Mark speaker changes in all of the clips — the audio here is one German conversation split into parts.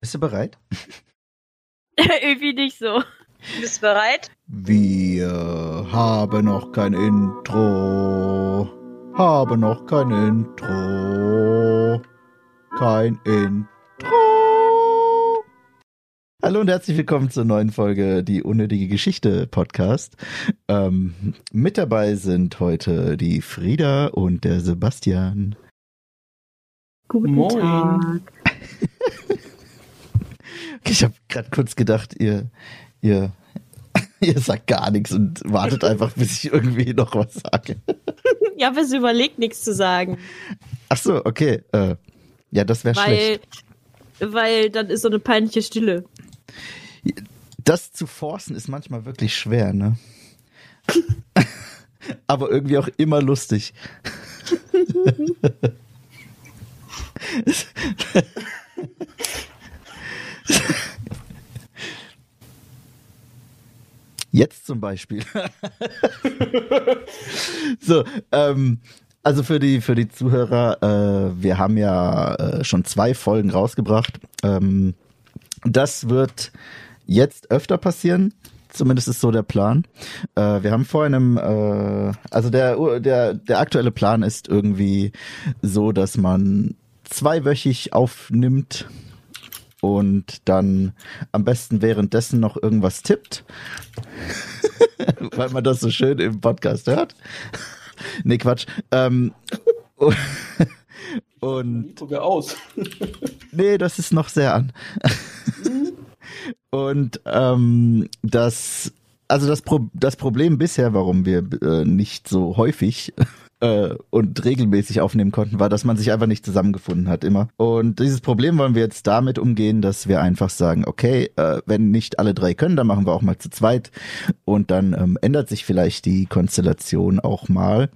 Speaker 1: Bist du bereit?
Speaker 2: Irgendwie nicht so.
Speaker 3: Bist du bereit?
Speaker 1: Wir haben noch kein Intro. Haben noch kein Intro. Kein Intro. Hallo und herzlich willkommen zur neuen Folge Die unnötige Geschichte Podcast. Ähm, mit dabei sind heute die Frieda und der Sebastian.
Speaker 2: Guten
Speaker 4: Moin.
Speaker 2: Tag.
Speaker 1: Ich habe gerade kurz gedacht, ihr, ihr, ihr sagt gar nichts und wartet einfach, bis ich irgendwie noch was sage.
Speaker 2: Ja, aber sie überlegt nichts zu sagen.
Speaker 1: Ach so, okay. Äh, ja, das wäre
Speaker 2: Weil,
Speaker 1: schlecht.
Speaker 2: weil dann ist so eine peinliche Stille.
Speaker 1: Das zu forcen ist manchmal wirklich schwer, ne? Aber irgendwie auch immer lustig. Jetzt zum Beispiel. so, ähm, also für die für die Zuhörer, äh, wir haben ja äh, schon zwei Folgen rausgebracht. Ähm, das wird jetzt öfter passieren. Zumindest ist so der Plan. Äh, wir haben vor einem, äh, also der, der, der aktuelle Plan ist irgendwie so, dass man zweiwöchig aufnimmt und dann am besten währenddessen noch irgendwas tippt, weil man das so schön im Podcast hört. nee, Quatsch. Ähm, und
Speaker 4: Sieht sogar aus.
Speaker 1: Nee, das ist noch sehr an. Und ähm, das, also das, Pro das Problem bisher, warum wir äh, nicht so häufig äh, und regelmäßig aufnehmen konnten, war, dass man sich einfach nicht zusammengefunden hat immer. Und dieses Problem wollen wir jetzt damit umgehen, dass wir einfach sagen, okay, äh, wenn nicht alle drei können, dann machen wir auch mal zu zweit. Und dann ähm, ändert sich vielleicht die Konstellation auch mal.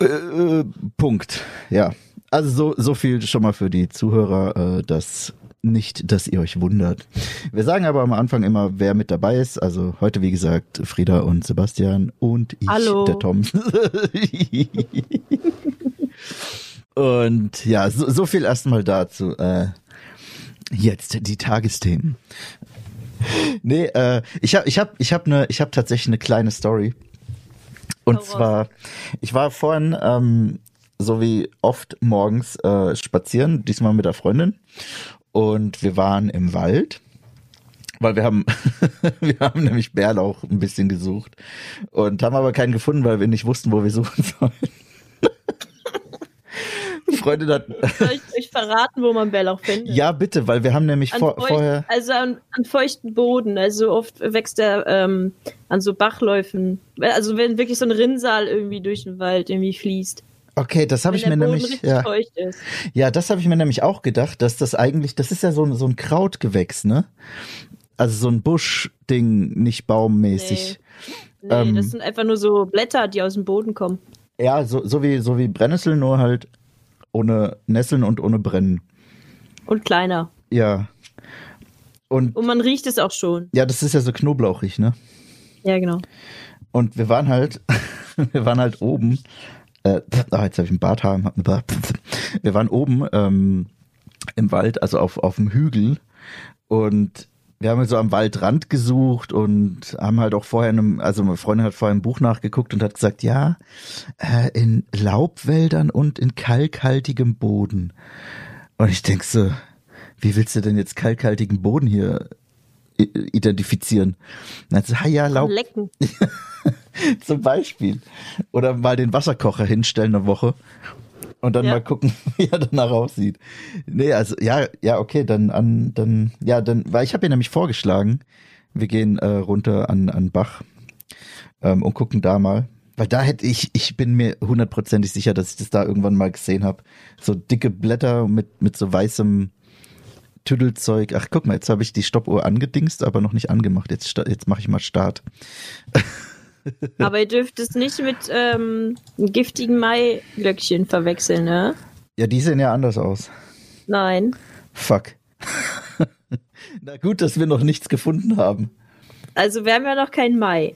Speaker 1: Äh, Punkt. Ja. Also so, so viel schon mal für die Zuhörer, äh, dass nicht, dass ihr euch wundert. Wir sagen aber am Anfang immer, wer mit dabei ist. Also heute, wie gesagt, Frieda und Sebastian und ich,
Speaker 2: Hallo.
Speaker 1: der Tom. und ja, so, so viel erstmal dazu. Äh, jetzt die Tagesthemen. Nee, äh, ich habe ich hab, ich hab ne, ich hab tatsächlich eine kleine Story. Und
Speaker 2: raus.
Speaker 1: zwar, ich war vorhin, ähm, so wie oft morgens, äh, spazieren, diesmal mit der Freundin. Und wir waren im Wald, weil wir haben, wir haben nämlich Bärlauch ein bisschen gesucht und haben aber keinen gefunden, weil wir nicht wussten, wo wir suchen sollen. Die Freundin hat,
Speaker 2: Soll ich euch verraten, wo man Bärlauch findet?
Speaker 1: ja bitte, weil wir haben nämlich vor,
Speaker 2: feucht-
Speaker 1: vorher,
Speaker 2: Also an, an feuchten Boden. Also oft wächst er ähm, an so Bachläufen. Also wenn wirklich so ein Rinnsal irgendwie durch den Wald irgendwie fließt.
Speaker 1: Okay, das habe ich mir nämlich, ja, ja, das habe ich mir nämlich auch gedacht, dass das eigentlich, das ist ja so, ein- so ein Krautgewächs, ne? Also so ein Buschding, nicht baummäßig.
Speaker 2: Nee,
Speaker 1: Ähm.
Speaker 2: das sind einfach nur so Blätter, die aus dem Boden kommen.
Speaker 1: Ja, so, so wie so wie Brennnessel, nur halt ohne Nesseln und ohne Brennen.
Speaker 2: Und kleiner.
Speaker 1: Ja. Und
Speaker 2: Und man riecht es auch schon.
Speaker 1: ja, das ist ja so knoblauchig, ne?
Speaker 2: Ja, genau.
Speaker 1: Und wir waren halt, wir waren halt oben. Äh, ah, jetzt habe ich einen Barthaar. Wir waren oben ähm, im Wald, also auf auf dem Hügel und wir haben so am Waldrand gesucht und haben halt auch vorher, einem, also meine Freundin hat vorher ein Buch nachgeguckt und hat gesagt, ja, äh, in Laubwäldern und in kalkhaltigem Boden. Und ich denk so, wie willst du denn jetzt kalkhaltigen Boden hier identifizieren? Und dann sie, ah ja, Laub,
Speaker 2: Lecken.
Speaker 1: zum Beispiel. Oder mal den Wasserkocher hinstellen eine Woche und dann
Speaker 2: Ja.
Speaker 1: mal gucken, wie er danach aussieht. Nee, also ja, ja, okay, dann an, dann, ja, dann, weil ich habe ihr nämlich vorgeschlagen, wir gehen äh, runter an, an Bach ähm, und gucken da mal. Weil da hätte ich, ich bin mir hundertprozentig sicher, dass ich das da irgendwann mal gesehen habe. So dicke Blätter mit, mit so weißem Tüdelzeug. Ach, guck mal, jetzt habe ich die Stoppuhr angedingst, aber noch nicht angemacht. Jetzt, jetzt mache ich mal Start.
Speaker 2: Aber ihr dürft es nicht mit ähm, einem giftigen Maiglöckchen verwechseln, ne?
Speaker 1: Ja, die sehen ja anders aus.
Speaker 2: Nein.
Speaker 1: Fuck. Na gut, dass wir noch nichts gefunden haben.
Speaker 2: Also wir haben ja noch keinen Mai.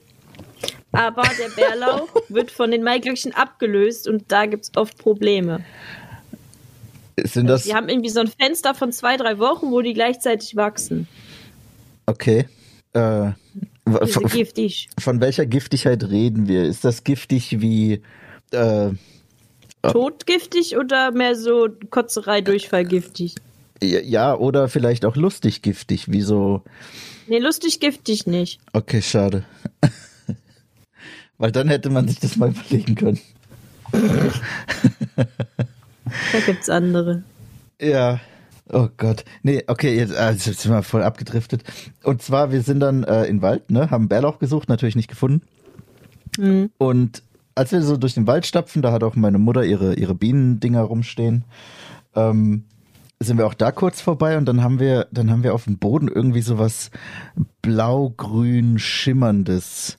Speaker 2: Aber der Bärlauch wird von den Maiglöckchen abgelöst und da gibt's oft Probleme.
Speaker 1: Sind das.
Speaker 2: Die haben irgendwie so ein Fenster von zwei, drei Wochen, wo die gleichzeitig wachsen.
Speaker 1: Okay. Äh,
Speaker 2: Die
Speaker 1: von,
Speaker 2: sind giftig.
Speaker 1: von welcher Giftigkeit reden wir? Ist das giftig wie. Äh,
Speaker 2: Todgiftig oder mehr so Kotzerei, Durchfall giftig?
Speaker 1: ja, oder vielleicht auch lustig giftig, wie so.
Speaker 2: Nee, lustig giftig nicht.
Speaker 1: Okay, schade. Weil dann hätte man sich das mal überlegen können.
Speaker 2: Da gibt's andere.
Speaker 1: Ja. Oh Gott. Nee, okay, jetzt, ah, jetzt sind wir voll abgedriftet. Und zwar, wir sind dann äh, in Wald, ne, haben Bärlauch gesucht, natürlich nicht gefunden.
Speaker 2: Mhm.
Speaker 1: Und als wir so durch den Wald stapfen, da hat auch meine Mutter ihre, ihre Bienendinger rumstehen, ähm, sind wir auch da kurz vorbei und dann haben wir, dann haben wir auf dem Boden irgendwie so was blau-grün schimmerndes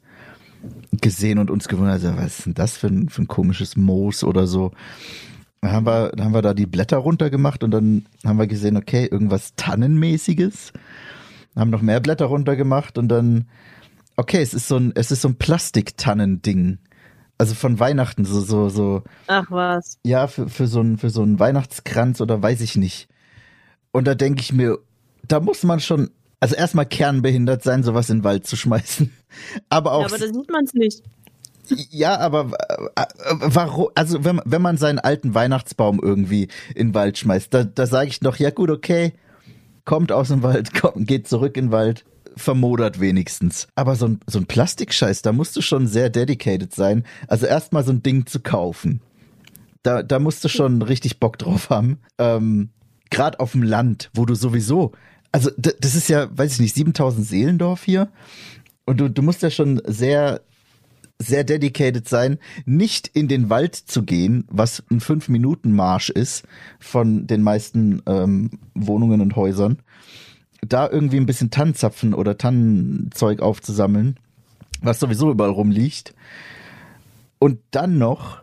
Speaker 1: gesehen und uns gewundert, also, was ist denn das für ein, für ein komisches Moos oder so. Dann haben wir, dann haben wir da die Blätter runtergemacht und dann haben wir gesehen, okay, irgendwas Tannenmäßiges. Haben noch mehr Blätter runtergemacht und dann, okay, es ist so ein, es ist so ein Plastiktannending. Also von Weihnachten, so, so, so,
Speaker 2: Ach was.
Speaker 1: ja, für, für so ein, für so einen Weihnachtskranz oder weiß ich nicht. Und da denke ich mir, da muss man schon, also erstmal kernbehindert sein, sowas in den Wald zu schmeißen. Aber auch
Speaker 2: Ja, aber da sieht man's nicht.
Speaker 1: Ja, aber äh, äh, warum? Also wenn, wenn man seinen alten Weihnachtsbaum irgendwie in den Wald schmeißt, da, da sage ich noch, ja gut, okay, kommt aus dem Wald, kommt, geht zurück in den Wald, vermodert wenigstens. Aber so ein, so ein Plastikscheiß, da musst du schon sehr dedicated sein. Also erstmal so ein Ding zu kaufen. Da, da musst du schon richtig Bock drauf haben. Ähm, Gerade auf dem Land, wo du sowieso, also das ist ja, weiß ich nicht, 7000 Seelendorf hier. Und du, du musst ja schon sehr sehr dedicated sein, nicht in den Wald zu gehen, was ein fünf Minuten Marsch ist von den meisten ähm, Wohnungen und Häusern, da irgendwie ein bisschen Tannenzapfen oder Tannenzeug aufzusammeln, was sowieso überall rumliegt, und dann noch,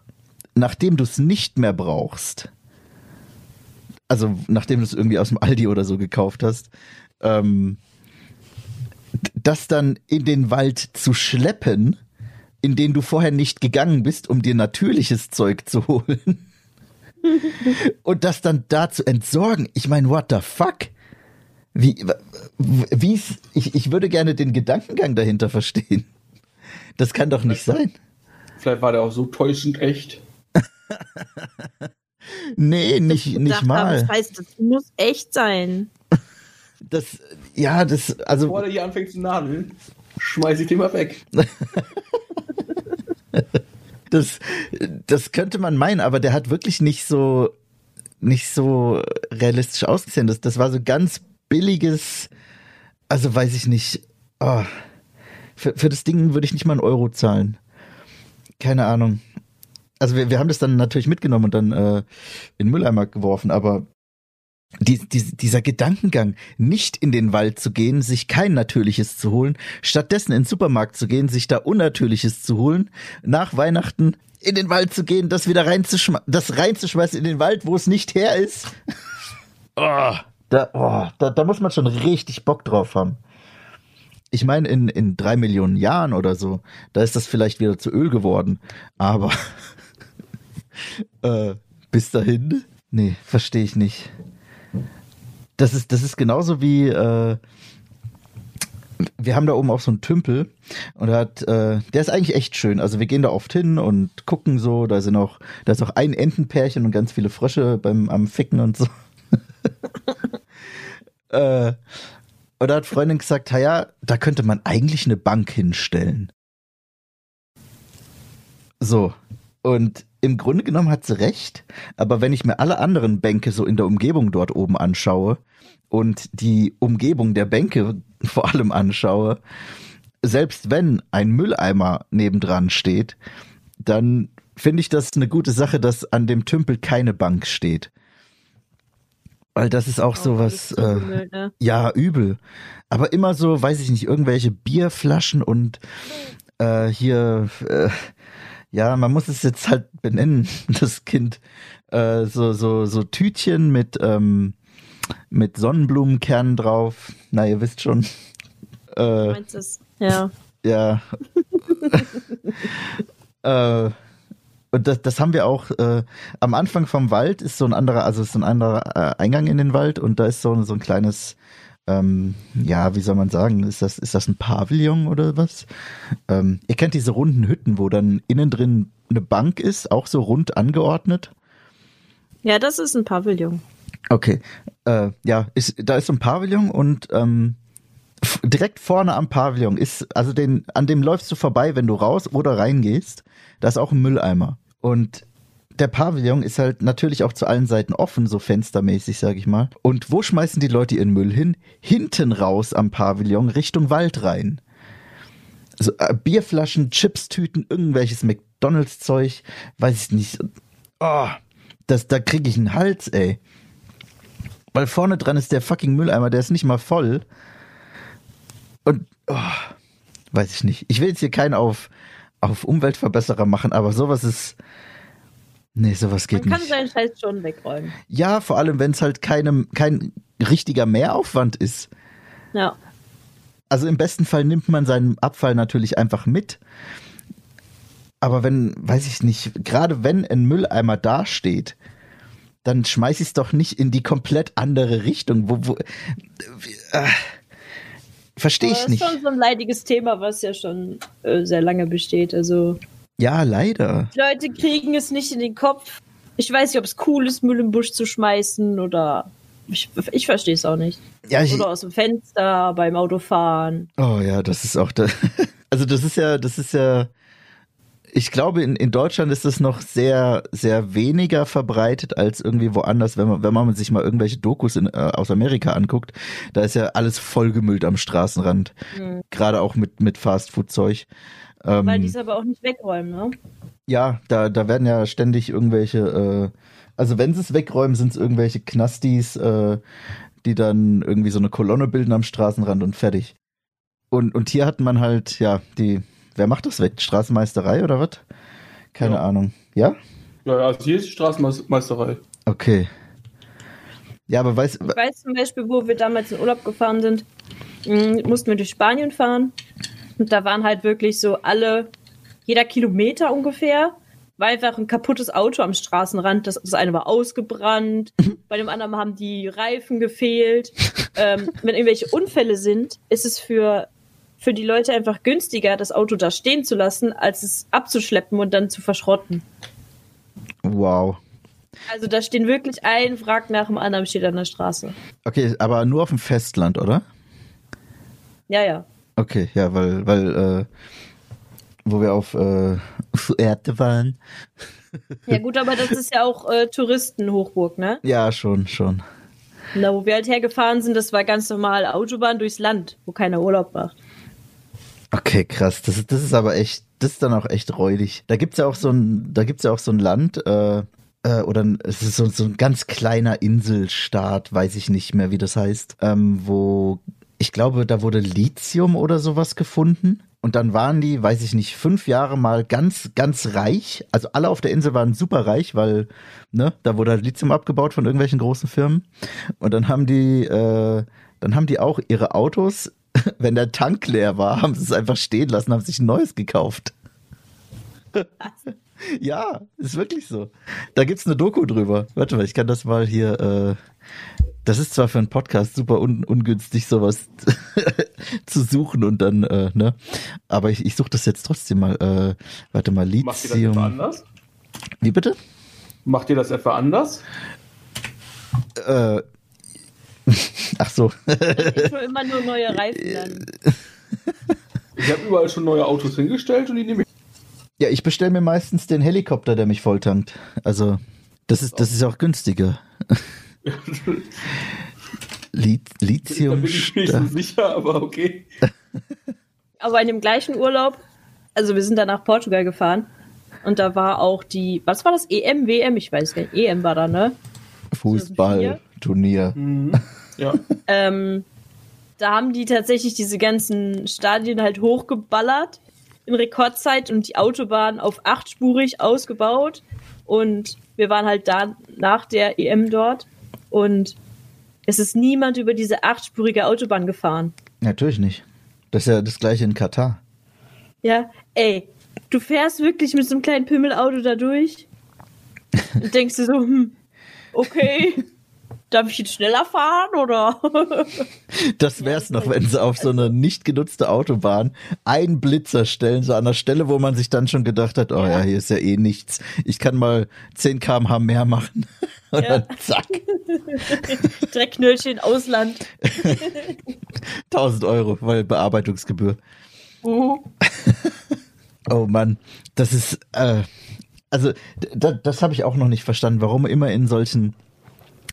Speaker 1: nachdem du es nicht mehr brauchst, also nachdem du es irgendwie aus dem Aldi oder so gekauft hast, ähm, das dann in den Wald zu schleppen, in den du vorher nicht gegangen bist, um dir natürliches Zeug zu holen. Und das dann da zu entsorgen. Ich meine, what the fuck? Wie, wie, ich, ich würde gerne den Gedankengang dahinter verstehen. Das kann doch nicht sein.
Speaker 3: Vielleicht war der auch so täuschend echt.
Speaker 1: Nee, nicht, nicht mal.
Speaker 2: Das heißt, das muss echt sein.
Speaker 1: Das, ja, das, also,
Speaker 3: Bevor der hier anfängt zu nadeln, schmeiß ich den mal weg.
Speaker 1: das, das könnte man meinen, aber der hat wirklich nicht so, nicht so realistisch ausgesehen. Das, das war so ganz billiges, also weiß ich nicht. Oh, für, für das Ding würde ich nicht mal einen Euro zahlen. Keine Ahnung. Also wir, wir haben das dann natürlich mitgenommen und dann äh, in den Mülleimer geworfen, aber die, die, dieser Gedankengang, nicht in den Wald zu gehen, sich kein Natürliches zu holen, stattdessen in den Supermarkt zu gehen, sich da Unnatürliches zu holen, nach Weihnachten in den Wald zu gehen, das wieder reinzuschmeißen, das reinzuschmeißen in den Wald, wo es nicht her ist. oh, da, oh, da, da muss man schon richtig Bock drauf haben. Ich meine, in, in drei Millionen Jahren oder so, da ist das vielleicht wieder zu Öl geworden. Aber äh, bis dahin? Nee, verstehe ich nicht. Das ist, das ist genauso wie, äh, wir haben da oben auch so einen Tümpel und hat, äh, der ist eigentlich echt schön. Also wir gehen da oft hin und gucken so, da sind auch, da ist auch ein Entenpärchen und ganz viele Frösche beim am Ficken und so. äh, und da hat Freundin gesagt, ja, da könnte man eigentlich eine Bank hinstellen. So. Und im Grunde genommen hat sie recht, aber wenn ich mir alle anderen Bänke so in der Umgebung dort oben anschaue und die Umgebung der Bänke vor allem anschaue, selbst wenn ein Mülleimer nebendran steht, dann finde ich das eine gute Sache, dass an dem Tümpel keine Bank steht. Weil das ist auch
Speaker 2: Oh,
Speaker 1: so
Speaker 2: alles
Speaker 1: was, äh,
Speaker 2: ne?
Speaker 1: ja, übel. Aber immer so, weiß ich nicht, irgendwelche Bierflaschen und äh, hier, äh, ja, man muss es jetzt halt benennen, das Kind. Äh, so, so, so Tütchen mit, ähm, mit Sonnenblumenkernen drauf. Na, ihr wisst schon. Äh,
Speaker 2: meinst es? Ja.
Speaker 1: ja. äh, Und das, das haben wir auch äh, am Anfang vom Wald ist so ein anderer, also ist so ein anderer äh, Eingang in den Wald und da ist so, so ein kleines, ähm, ja, wie soll man sagen, ist das, ist das ein Pavillon oder was? Ähm, ihr kennt diese runden Hütten, wo dann innen drin eine Bank ist, auch so rund angeordnet.
Speaker 2: Ja, das ist ein Pavillon.
Speaker 1: Okay, äh, ja, ist, da ist so ein Pavillon und ähm, direkt vorne am Pavillon ist, also den, an dem läufst du vorbei, wenn du raus oder reingehst. Da ist auch ein Mülleimer. Und der Pavillon ist halt natürlich auch zu allen Seiten offen, so fenstermäßig, sag ich mal. Und wo schmeißen die Leute ihren Müll hin? Hinten raus am Pavillon, Richtung Wald rein. So, äh, Bierflaschen, Chipstüten, irgendwelches McDonalds-Zeug, weiß ich nicht. Oh, das, da kriege ich einen Hals, ey. Weil vorne dran ist der fucking Mülleimer, der ist nicht mal voll. Und, oh, weiß ich nicht. Ich will jetzt hier keinen auf, auf Umweltverbesserer machen, aber sowas ist. Nee, sowas geht
Speaker 2: Man kann
Speaker 1: nicht.
Speaker 2: seinen Scheiß schon wegräumen.
Speaker 1: Ja, vor allem, wenn es halt keinem, kein richtiger Mehraufwand ist.
Speaker 2: Ja.
Speaker 1: Also im besten Fall nimmt man seinen Abfall natürlich einfach mit. Aber wenn, weiß ich nicht, gerade wenn ein Mülleimer dasteht, dann schmeiß ich es doch nicht in die komplett andere Richtung. Wo, wo, äh, Verstehe ich
Speaker 2: das
Speaker 1: nicht.
Speaker 2: ist schon so ein leidiges Thema, was ja schon äh, sehr lange besteht. Also
Speaker 1: Ja, leider.
Speaker 2: die Leute kriegen es nicht in den Kopf. Ich weiß nicht, ob es cool ist, Müll im Busch zu schmeißen oder ich, ich verstehe es auch nicht.
Speaker 1: Ja, ich,
Speaker 2: Oder aus dem Fenster beim Autofahren.
Speaker 1: Oh ja, das ist auch da. Also das ist ja, das ist ja. Ich glaube, in, in Deutschland ist es noch sehr, sehr weniger verbreitet als irgendwie woanders, wenn man, wenn man sich mal irgendwelche Dokus in, äh, aus Amerika anguckt. Da ist ja alles vollgemüllt am Straßenrand.
Speaker 2: Mhm.
Speaker 1: Gerade auch mit, mit Fastfood-Zeug.
Speaker 2: Weil die
Speaker 1: Ähm,
Speaker 2: es aber auch nicht wegräumen, ne?
Speaker 1: ja, da, da werden ja ständig irgendwelche, äh, also wenn sie es wegräumen, sind es irgendwelche Knastis, äh, die dann irgendwie so eine Kolonne bilden am Straßenrand und fertig. Und, und hier hat man halt, ja, die, wer macht das weg? Straßenmeisterei oder was? Keine
Speaker 3: Ja.
Speaker 1: Ahnung. Ja?
Speaker 3: Ja, also hier ist die Straßenmeisterei.
Speaker 1: Okay. Ja, aber weiß,
Speaker 2: Ich weiß zum Beispiel, wo wir damals in Urlaub gefahren sind, mh, mussten wir durch Spanien fahren. Und da waren halt wirklich so alle, jeder Kilometer ungefähr, war einfach ein kaputtes Auto am Straßenrand. Das, das eine war ausgebrannt, bei dem anderen haben die Reifen gefehlt. ähm, wenn irgendwelche Unfälle sind, ist es für, für die Leute einfach günstiger, das Auto da stehen zu lassen, als es abzuschleppen und dann zu verschrotten.
Speaker 1: wow.
Speaker 2: Also da stehen wirklich ein Wrack nach dem anderen steht an der Straße.
Speaker 1: Okay, aber nur auf dem Festland, oder?
Speaker 2: Ja, ja.
Speaker 1: Okay, ja, weil, weil, äh, wo wir auf äh, Fuerte waren.
Speaker 2: Ja gut, aber das ist ja auch äh, Touristenhochburg, ne?
Speaker 1: Ja, schon, schon.
Speaker 2: Da, wo wir halt hergefahren sind, das war ganz normal Autobahn durchs Land, wo keiner Urlaub macht.
Speaker 1: Okay, krass. Das ist, das ist aber echt, das ist dann auch echt räudig. Da gibt's ja auch so ein, da gibt's ja auch so ein Land, äh, äh, oder es ist so, so ein ganz kleiner Inselstaat, weiß ich nicht mehr, wie das heißt, ähm, wo ich glaube, da wurde Lithium oder sowas gefunden. Und dann waren die, weiß ich nicht, fünf Jahre mal ganz, ganz reich. Also alle auf der Insel waren super reich, weil, ne, da wurde halt Lithium abgebaut von irgendwelchen großen Firmen. Und dann haben die, äh, dann haben die auch ihre Autos, wenn der Tank leer war, haben sie es einfach stehen lassen, haben sich ein neues gekauft. ja, ist wirklich so. Da gibt's eine Doku drüber. Warte mal, ich kann das mal hier, äh, das ist zwar für einen Podcast super un ungünstig, sowas zu suchen und dann, äh, ne? Aber ich, ich suche das jetzt trotzdem mal. Äh, warte mal,
Speaker 3: Macht ihr das etwa
Speaker 1: Lithium.
Speaker 3: anders?
Speaker 1: Wie bitte?
Speaker 3: Macht ihr das etwa anders?
Speaker 1: Äh, ach so.
Speaker 2: Ich will immer nur neue Reifen dann.
Speaker 3: Ich habe überall schon neue Autos hingestellt und die nehme ich.
Speaker 1: ja, ich bestelle mir meistens den Helikopter, der mich volltankt. Also, das ist, das ist auch günstiger. Li
Speaker 3: Da
Speaker 1: Lithium.
Speaker 3: bin ich nicht so sicher, aber okay.
Speaker 2: Aber in dem gleichen Urlaub, also wir sind dann nach Portugal gefahren und da war auch die, was war das? EM, WM? Ich weiß nicht. EM war da, ne?
Speaker 1: Fußballturnier.
Speaker 3: Mhm. Ja.
Speaker 2: Ähm, da haben die tatsächlich diese ganzen Stadien halt hochgeballert in Rekordzeit und die Autobahn auf achtspurig ausgebaut. Und wir waren halt da nach der EM dort und es ist niemand über diese achtspurige Autobahn gefahren.
Speaker 1: Natürlich nicht. Das ist ja das gleiche in Katar.
Speaker 2: Ja, ey, du fährst wirklich mit so einem kleinen Pimmelauto da durch und denkst du so, hm, okay, darf ich jetzt schneller fahren oder?
Speaker 1: Das wär's noch, wenn sie auf so eine nicht genutzte Autobahn einen Blitzer stellen, so an der Stelle, wo man sich dann schon gedacht hat, oh ja,
Speaker 2: Ja.
Speaker 1: hier ist ja eh nichts. Ich kann mal 10 kmh mehr machen. Und
Speaker 2: Ja.
Speaker 1: dann zack,
Speaker 2: Dreckknöllchen Ausland.
Speaker 1: 1000 Euro, weil Bearbeitungsgebühr.
Speaker 2: Uh,
Speaker 1: Oh Mann, das ist, äh, also das habe ich auch noch nicht verstanden, warum immer in solchen,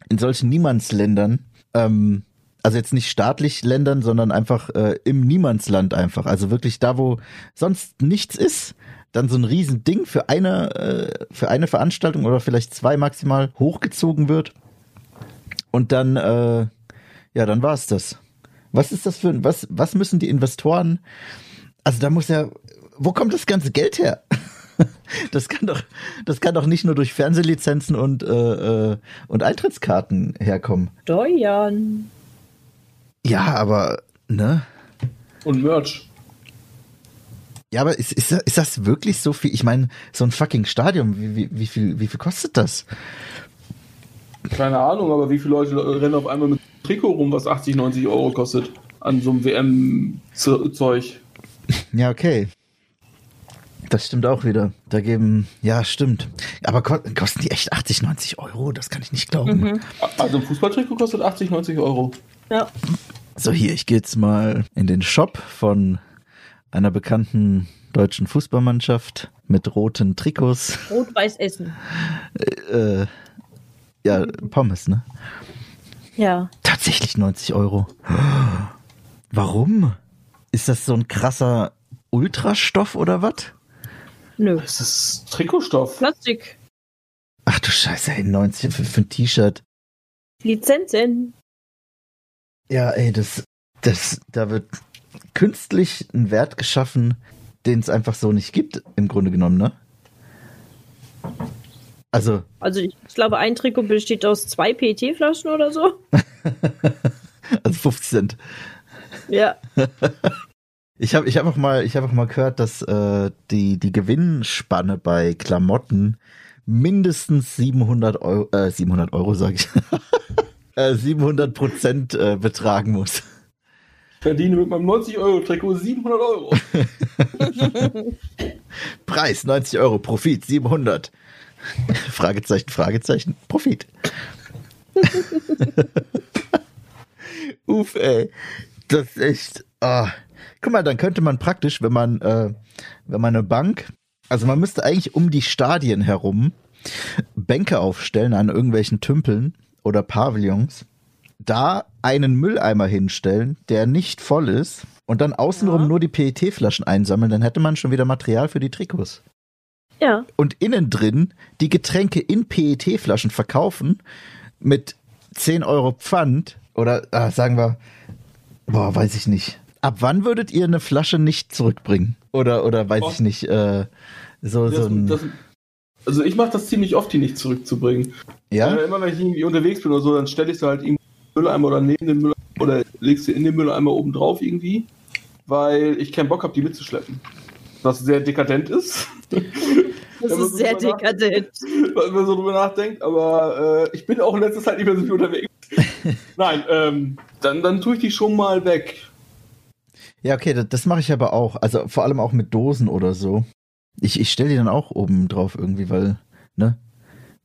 Speaker 1: in solchen Niemandsländern, ähm, also jetzt nicht staatlich Ländern, sondern einfach äh, im Niemandsland einfach, also wirklich da, wo sonst nichts ist, dann so ein Riesending für eine, äh, für eine Veranstaltung oder vielleicht zwei maximal hochgezogen wird und dann, äh, ja, dann war's das. Was ist das für ein, was, was müssen die Investoren also da muss ja, wo kommt das ganze Geld her? Das kann doch, das kann doch nicht nur durch Fernsehlizenzen und äh, äh, und Eintrittskarten herkommen.
Speaker 2: Steuern.
Speaker 1: Ja, aber ne?
Speaker 3: Und Merch.
Speaker 1: Ja, aber ist, ist, ist das wirklich so viel? Ich meine, so ein fucking Stadion, wie, wie, wie viel, wie viel kostet das?
Speaker 3: Keine Ahnung, aber wie viele Leute rennen auf einmal mit Trikot rum, was 80, 90 Euro kostet? An so einem WM-Zeug.
Speaker 1: Ja, okay. Das stimmt auch wieder. Da geben, ja, stimmt. Aber ko kosten die echt 80, 90 Euro? Das kann ich nicht glauben.
Speaker 3: Also ein Fußballtrikot kostet 80, 90 Euro.
Speaker 2: Ja.
Speaker 1: So, hier, ich gehe jetzt mal in den Shop von einer bekannten deutschen Fußballmannschaft mit roten Trikots.
Speaker 2: Rot-Weiß Essen.
Speaker 1: Äh, ja, Pommes, ne?
Speaker 2: Ja.
Speaker 1: Tatsächlich 90 Euro. Warum? Ist das so ein krasser Ultrastoff oder was?
Speaker 2: Nö.
Speaker 3: Das ist Trikotstoff.
Speaker 2: Plastik.
Speaker 1: Ach du Scheiße, ey, 90 für, für ein T-Shirt.
Speaker 2: Lizenzen.
Speaker 1: Ja, ey, das, das, da wird künstlich ein Wert geschaffen, den es einfach so nicht gibt, im Grunde genommen, ne? Also,
Speaker 2: Also ich glaube, ein Trikot besteht aus zwei PET-Flaschen oder so.
Speaker 1: also 50 Cent.
Speaker 2: Ja.
Speaker 1: Ich habe ich hab auch mal, ich habe auch mal gehört, dass äh, die die Gewinnspanne bei Klamotten mindestens 700 Euro, äh, 700 Euro sage ich, äh, 700 Prozent äh, betragen muss.
Speaker 3: Ich verdiene mit meinem 90 Euro Trikot 700 Euro.
Speaker 1: Preis 90 Euro, Profit 700. Fragezeichen, Fragezeichen, Profit. Uff, ey. Das ist echt. ah. Guck mal, dann könnte man praktisch, wenn man, äh, wenn man eine Bank, also man müsste eigentlich um die Stadien herum Bänke aufstellen an irgendwelchen Tümpeln oder Pavillons, da einen Mülleimer hinstellen, der nicht voll ist und dann außenrum
Speaker 2: Ja.
Speaker 1: nur die PET-Flaschen einsammeln, dann hätte man schon wieder Material für die Trikots.
Speaker 2: Ja.
Speaker 1: Und innen drin die Getränke in PET-Flaschen verkaufen mit 10 Euro Pfand oder ah, sagen wir, boah, weiß ich nicht. Ab wann würdet ihr eine Flasche nicht zurückbringen? Oder, oder weiß
Speaker 3: Oh.
Speaker 1: ich nicht, äh, so, so
Speaker 3: Das,
Speaker 1: ein,
Speaker 3: das, also ich mache das ziemlich oft, die nicht zurückzubringen.
Speaker 1: ja?
Speaker 3: Äh, immer wenn ich irgendwie unterwegs bin oder so, dann stelle ich sie halt irgendwie im Mülleimer oder neben den Mülleimer oder leg sie in den Mülleimer oben drauf irgendwie, weil ich keinen Bock habe, die mitzuschleppen. Was sehr dekadent ist,
Speaker 2: Das ist
Speaker 3: so
Speaker 2: sehr dekadent.
Speaker 3: wenn man so drüber nachdenkt, aber äh, ich bin auch in letzter Zeit nicht mehr so viel unterwegs. Nein, ähm, dann, dann tue ich die schon mal weg.
Speaker 1: Ja, okay, das, das mache ich aber auch. Also vor allem auch mit Dosen oder so. Ich, ich stelle die dann auch oben drauf irgendwie, weil, ne?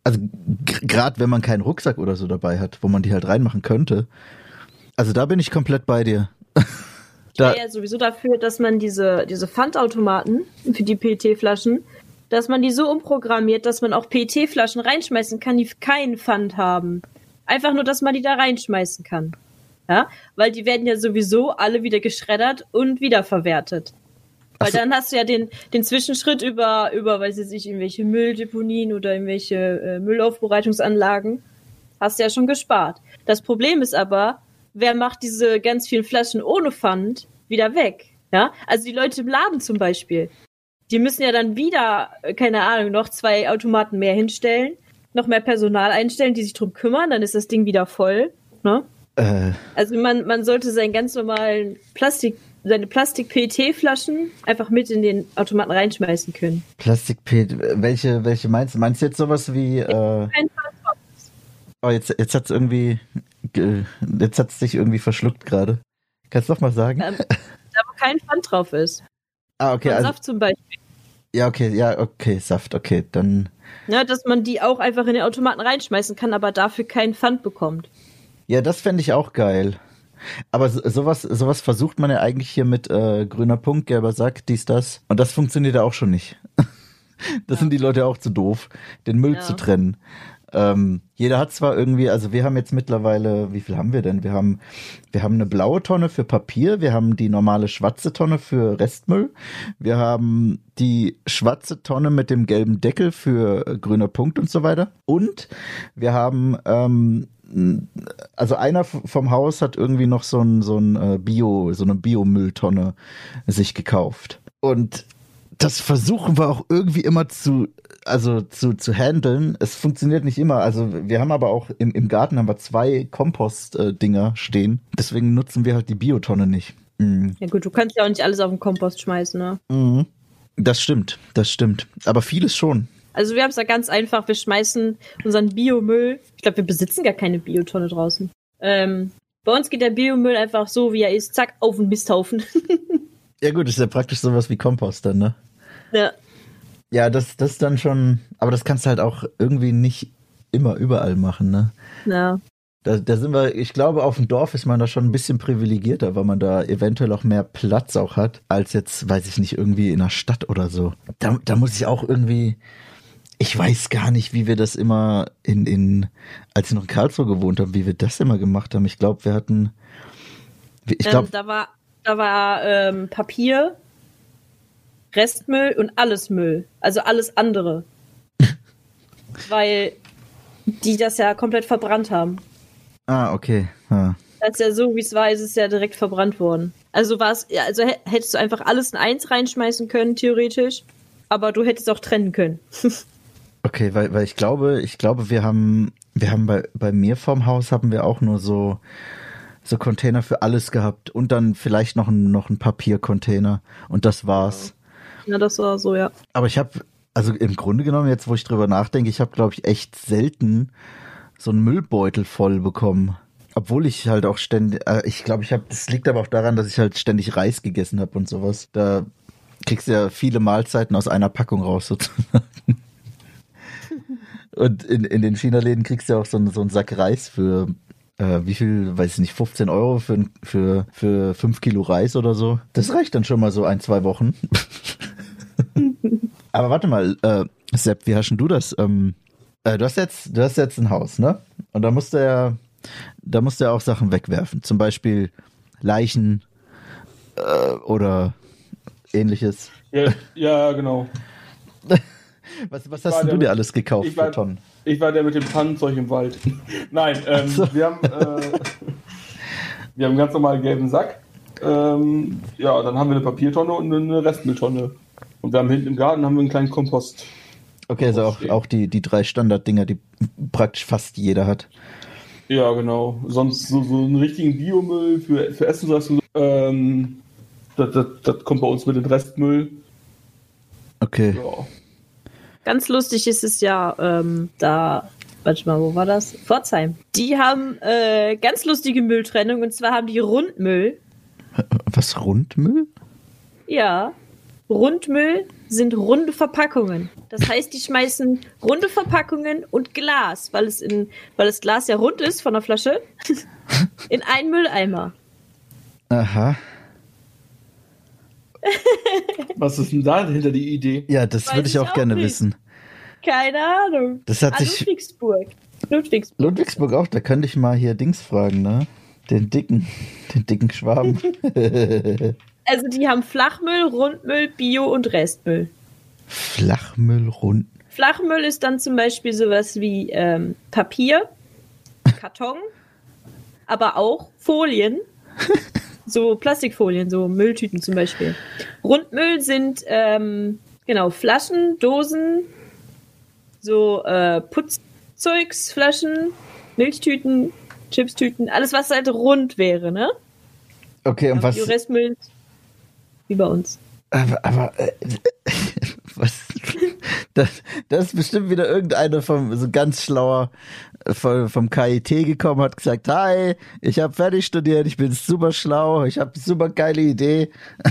Speaker 1: Also gerade wenn man keinen Rucksack oder so dabei hat, wo man die halt reinmachen könnte. Also da bin ich komplett bei dir.
Speaker 2: Ich
Speaker 1: Da,
Speaker 2: wäre ja sowieso dafür, dass man diese, diese Pfandautomaten für die PET-Flaschen, dass man die so umprogrammiert, dass man auch PET-Flaschen reinschmeißen kann, die keinen Pfand haben. Einfach nur, dass man die da reinschmeißen kann. Ja, weil die werden ja sowieso alle wieder geschreddert und wiederverwertet. Weil
Speaker 1: so.
Speaker 2: dann hast du ja den, den Zwischenschritt über, über, weiß ich nicht, irgendwelche Mülldeponien oder irgendwelche äh, Müllaufbereitungsanlagen. Hast du ja schon gespart. Das Problem ist aber, wer macht diese ganz vielen Flaschen ohne Pfand wieder weg? Ja, also die Leute im Laden zum Beispiel. Die müssen ja dann wieder, äh, keine Ahnung, noch zwei Automaten mehr hinstellen, noch mehr Personal einstellen, die sich drum kümmern, dann ist das Ding wieder voll. Ne?
Speaker 1: Äh,
Speaker 2: Also man, man sollte seinen ganz normalen seine Plastik-PET-Flaschen einfach mit in den Automaten reinschmeißen können.
Speaker 1: Plastik-PET, welche, welche meinst du? Meinst du jetzt sowas wie, äh, oh, jetzt, jetzt hat's irgendwie, ge- jetzt hat's dich irgendwie verschluckt gerade. Kannst du noch mal sagen?
Speaker 2: Ähm, da wo kein Pfand drauf ist.
Speaker 1: ah, okay,
Speaker 2: Von
Speaker 1: also,
Speaker 2: Saft zum Beispiel.
Speaker 1: ja, okay, ja, okay, Saft, okay, dann,
Speaker 2: Ja, dass man die auch einfach in den Automaten reinschmeißen kann, aber dafür keinen Pfand bekommt.
Speaker 1: Ja, das fände ich auch geil. Aber so- sowas, sowas versucht man ja eigentlich hier mit äh, grüner Punkt, gelber Sack, dies, das. Und das funktioniert ja auch schon nicht. Das sind die Leute auch zu doof, den Müll
Speaker 2: Ja.
Speaker 1: zu trennen. Ähm, jeder hat zwar irgendwie, also wir haben jetzt mittlerweile, wie viel haben wir denn? Wir haben, wir haben eine blaue Tonne für Papier, wir haben die normale schwarze Tonne für Restmüll, wir haben die schwarze Tonne mit dem gelben Deckel für äh, grüner Punkt und so weiter. Und wir haben, ähm, also einer vom Haus hat irgendwie noch so ein, so ein äh, Bio, so eine Biomülltonne sich gekauft. Und das versuchen wir auch irgendwie immer zu, also zu, zu handeln. Es funktioniert nicht immer. Also wir haben aber auch im, im Garten haben wir zwei Kompost-Dinger stehen. Deswegen nutzen wir halt die Biotonne nicht. Mhm.
Speaker 2: Ja gut, du kannst ja auch nicht alles auf den Kompost schmeißen, ne?
Speaker 1: Mhm. Das stimmt, das stimmt. Aber vieles schon.
Speaker 2: Also wir haben es da ganz einfach, wir schmeißen unseren Biomüll, ich glaube, wir besitzen gar keine Biotonne draußen. Ähm, bei uns geht der Biomüll einfach so, wie er ist, zack, auf den Misthaufen.
Speaker 1: Ja gut, ist ja praktisch sowas wie Kompost dann, ne?
Speaker 2: ja.
Speaker 1: Ja, das, das dann schon, aber das kannst du halt auch irgendwie nicht immer überall machen, ne?
Speaker 2: ja.
Speaker 1: Da, da sind wir, ich glaube, auf dem Dorf ist man da schon ein bisschen privilegierter, weil man da eventuell auch mehr Platz auch hat, als jetzt, weiß ich nicht, irgendwie in der Stadt oder so. Da, da muss ich auch irgendwie, ich weiß gar nicht, wie wir das immer in, in, als ich noch in Karlsruhe gewohnt haben, wie wir das immer gemacht haben. Ich glaube, wir hatten, ich glaube,
Speaker 2: ähm, da war, da war ähm, Papier, Restmüll und alles Müll. Also alles andere. Weil die das ja komplett verbrannt haben.
Speaker 1: ah, okay, ja.
Speaker 2: Das ist ja so, wie es war, ist es ja direkt verbrannt worden. Also war es, ja, also hä- hättest du einfach alles in eins reinschmeißen können, theoretisch. Aber du hättest auch trennen können.
Speaker 1: Okay, weil, weil ich glaube, ich glaube, wir haben, wir haben bei, bei mir vorm Haus haben wir auch nur so, so Container für alles gehabt und dann vielleicht noch ein, noch ein Papiercontainer und das war's.
Speaker 2: Ja, das war so, ja.
Speaker 1: Aber ich habe, also im Grunde genommen, jetzt wo ich drüber nachdenke, ich habe, glaube ich, echt selten so einen Müllbeutel voll bekommen. Obwohl ich halt auch ständig, äh, ich glaube, ich habe, das liegt aber auch daran, dass ich halt ständig Reis gegessen habe und sowas. Da kriegst du ja viele Mahlzeiten aus einer Packung raus sozusagen. Und in, in den China-Läden kriegst du ja auch so, einen- so einen Sack Reis für, äh, wie viel, weiß ich nicht, 15 Euro für, für, für 5 Kilo Reis oder so. Das reicht dann schon mal so ein, zwei Wochen. Aber warte mal, äh, Sepp, wie hast denn du das? Ähm, äh, du hast jetzt, du hast jetzt ein Haus, ne? Und da musst du ja, da musst du ja auch Sachen wegwerfen. Zum Beispiel Leichen äh, oder ähnliches.
Speaker 3: Ja, ja genau.
Speaker 1: Was, was hast du dir alles gekauft
Speaker 3: ich war-
Speaker 1: Tonnen?
Speaker 3: Ich war der mit dem Pannenzeug im Wald. Nein, ähm,
Speaker 1: so.
Speaker 3: wir haben äh, wir haben einen ganz normalen gelben Sack. Ähm, ja, dann haben wir eine Papiertonne und eine Restmülltonne. Und wir haben hinten im Garten haben wir einen kleinen Kompost.
Speaker 1: Okay, also auch, auch die, die drei Standarddinger, die praktisch fast jeder hat.
Speaker 3: Ja, genau. Sonst so, so einen richtigen Biomüll für, für Essensreste. Ähm, das, das, das kommt bei uns mit dem Restmüll.
Speaker 1: Okay.
Speaker 3: Ja.
Speaker 2: Ganz lustig ist es ja, ähm, da, warte mal, wo war das? Pforzheim. Die haben äh, ganz lustige Mülltrennung und zwar haben die Rundmüll.
Speaker 1: Was, Rundmüll?
Speaker 2: Ja, Rundmüll sind runde Verpackungen. Das heißt, die schmeißen runde Verpackungen und Glas, weil es in, weil das Glas ja rund ist von der Flasche, in einen Mülleimer.
Speaker 1: Aha.
Speaker 3: Was ist denn da hinter die Idee?
Speaker 1: Ja, das
Speaker 2: Weiß
Speaker 1: würde ich
Speaker 2: ich
Speaker 1: auch
Speaker 2: auch
Speaker 1: gerne
Speaker 2: nicht.
Speaker 1: wissen.
Speaker 2: Keine Ahnung.
Speaker 1: Das hat
Speaker 2: Ah,
Speaker 1: sich
Speaker 2: Ludwigsburg. Ludwigsburg.
Speaker 1: Ludwigsburg auch, da könnte ich mal hier Dings fragen, ne? Den dicken, den dicken Schwaben.
Speaker 2: Also die haben Flachmüll, Rundmüll, Bio und Restmüll.
Speaker 1: Flachmüll rund.
Speaker 2: Flachmüll ist dann zum Beispiel sowas wie ähm, Papier, Karton, aber auch Folien, so Plastikfolien, so Mülltüten zum Beispiel. Rundmüll sind ähm, genau Flaschen, Dosen, so äh, Putzzeugs, Flaschen, Milchtüten, Chipstüten, alles was halt rund wäre, ne?
Speaker 1: Okay, und was,
Speaker 2: Die Restmüll wie bei uns.
Speaker 1: Aber, aber äh, was? Das, das ist bestimmt wieder irgendeiner vom so ganz schlauer äh, vom, vom KIT gekommen, hat gesagt, hi, ich habe fertig studiert, ich bin super schlau, ich habe super geile Idee.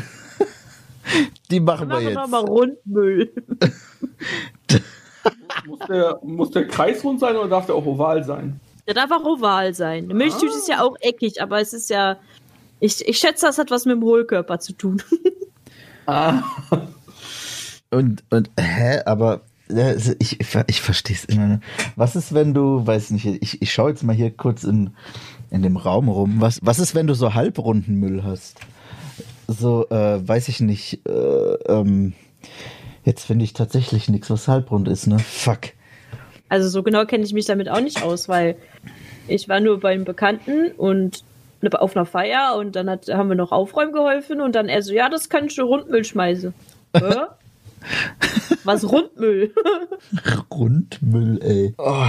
Speaker 1: Die machen wir
Speaker 2: Machen wir
Speaker 1: jetzt.
Speaker 2: nochmal Rundmüll.
Speaker 3: Muss der, muss der Kreis rund sein oder darf der auch oval sein?
Speaker 2: Der darf auch oval sein. Eine Milchtüte ist ja auch eckig, aber es ist ja. Ich, ich schätze, das hat was mit dem Hohlkörper zu tun.
Speaker 3: Ah.
Speaker 1: Und, und, hä, aber ich, ich, ich verstehe es immer nicht. Was ist, wenn du, weiß nicht, ich, ich schaue jetzt mal hier kurz in, in dem Raum rum. Was, was ist, wenn du so halbrunden Müll hast? So, äh, weiß ich nicht, äh, ähm, jetzt finde ich tatsächlich nichts, was halbrund ist, ne? Fuck.
Speaker 2: Also so genau kenne ich mich damit auch nicht aus, weil ich war nur beim Bekannten und ne- auf einer Feier und dann hat, haben wir noch aufräumen geholfen und dann er so, ja, das kann ich schon Rundmüll schmeißen. Hä? Was Rundmüll?
Speaker 1: Rundmüll, ey. Oh.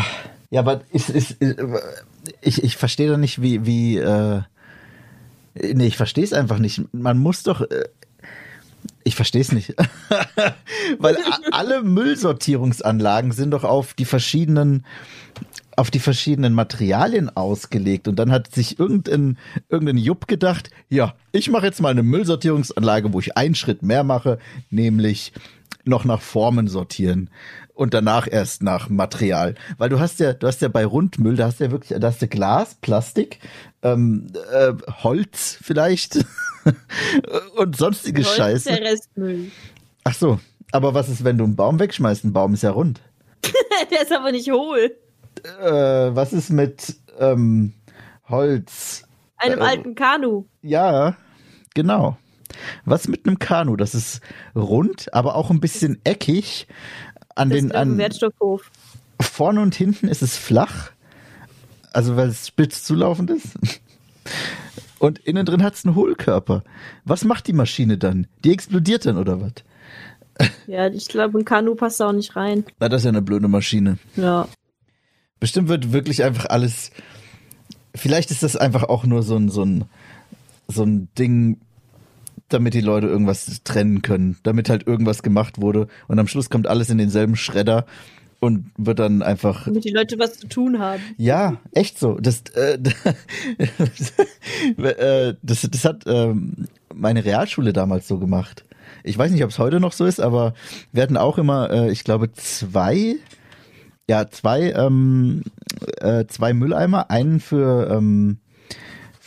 Speaker 1: Ja, aber ist, ist, ist, ich, ich verstehe doch nicht, wie, wie, äh, nee, ich verstehe es einfach nicht. Man muss doch, äh, ich verstehe es nicht. Weil a- alle Müllsortierungsanlagen sind doch auf die verschiedenen, auf die verschiedenen Materialien ausgelegt. Und dann hat sich irgendein, irgendein Jupp gedacht, ja, ich mache jetzt mal eine Müllsortierungsanlage, wo ich einen Schritt mehr mache, nämlich noch nach Formen sortieren und danach erst nach Material. Weil du hast ja, du hast ja bei Rundmüll, da hast du ja wirklich, da hast du Glas, Plastik, ähm, äh, Holz vielleicht und sonstige
Speaker 2: Holz ist
Speaker 1: Scheiße.
Speaker 2: der Restmüll.
Speaker 1: Ach so, aber was ist, wenn du einen Baum wegschmeißt? Ein Baum ist ja rund.
Speaker 2: der ist aber nicht hohl.
Speaker 1: Äh, was ist mit ähm, Holz?
Speaker 2: Einem
Speaker 1: Äh,
Speaker 2: alten Kanu.
Speaker 1: Ja, genau. Was mit einem Kanu? Das ist rund, aber auch ein bisschen eckig. An
Speaker 2: Das
Speaker 1: den an,
Speaker 2: Wertstoffhof.
Speaker 1: vorne und hinten ist es flach. Also weil es spitz zulaufend ist. Und innen drin hat es einen Hohlkörper. Was macht die Maschine dann? Die explodiert dann oder was?
Speaker 2: Ja, ich glaube, ein Kanu passt da auch nicht rein.
Speaker 1: Na, das ist ja eine blöde Maschine.
Speaker 2: Ja.
Speaker 1: Bestimmt wird wirklich einfach alles. Vielleicht ist das einfach auch nur so ein, so ein, so ein Ding, damit die Leute irgendwas trennen können, damit halt irgendwas gemacht wurde und am Schluss kommt alles in denselben Schredder und wird dann einfach.
Speaker 2: Damit die Leute was zu tun haben.
Speaker 1: Ja, echt so. Das, äh, äh, das, das hat ähm, meine Realschule damals so gemacht. Ich weiß nicht, ob es heute noch so ist, aber wir hatten auch immer, äh, ich glaube, zwei, ja, zwei, ähm, äh, zwei Mülleimer, einen für, ähm,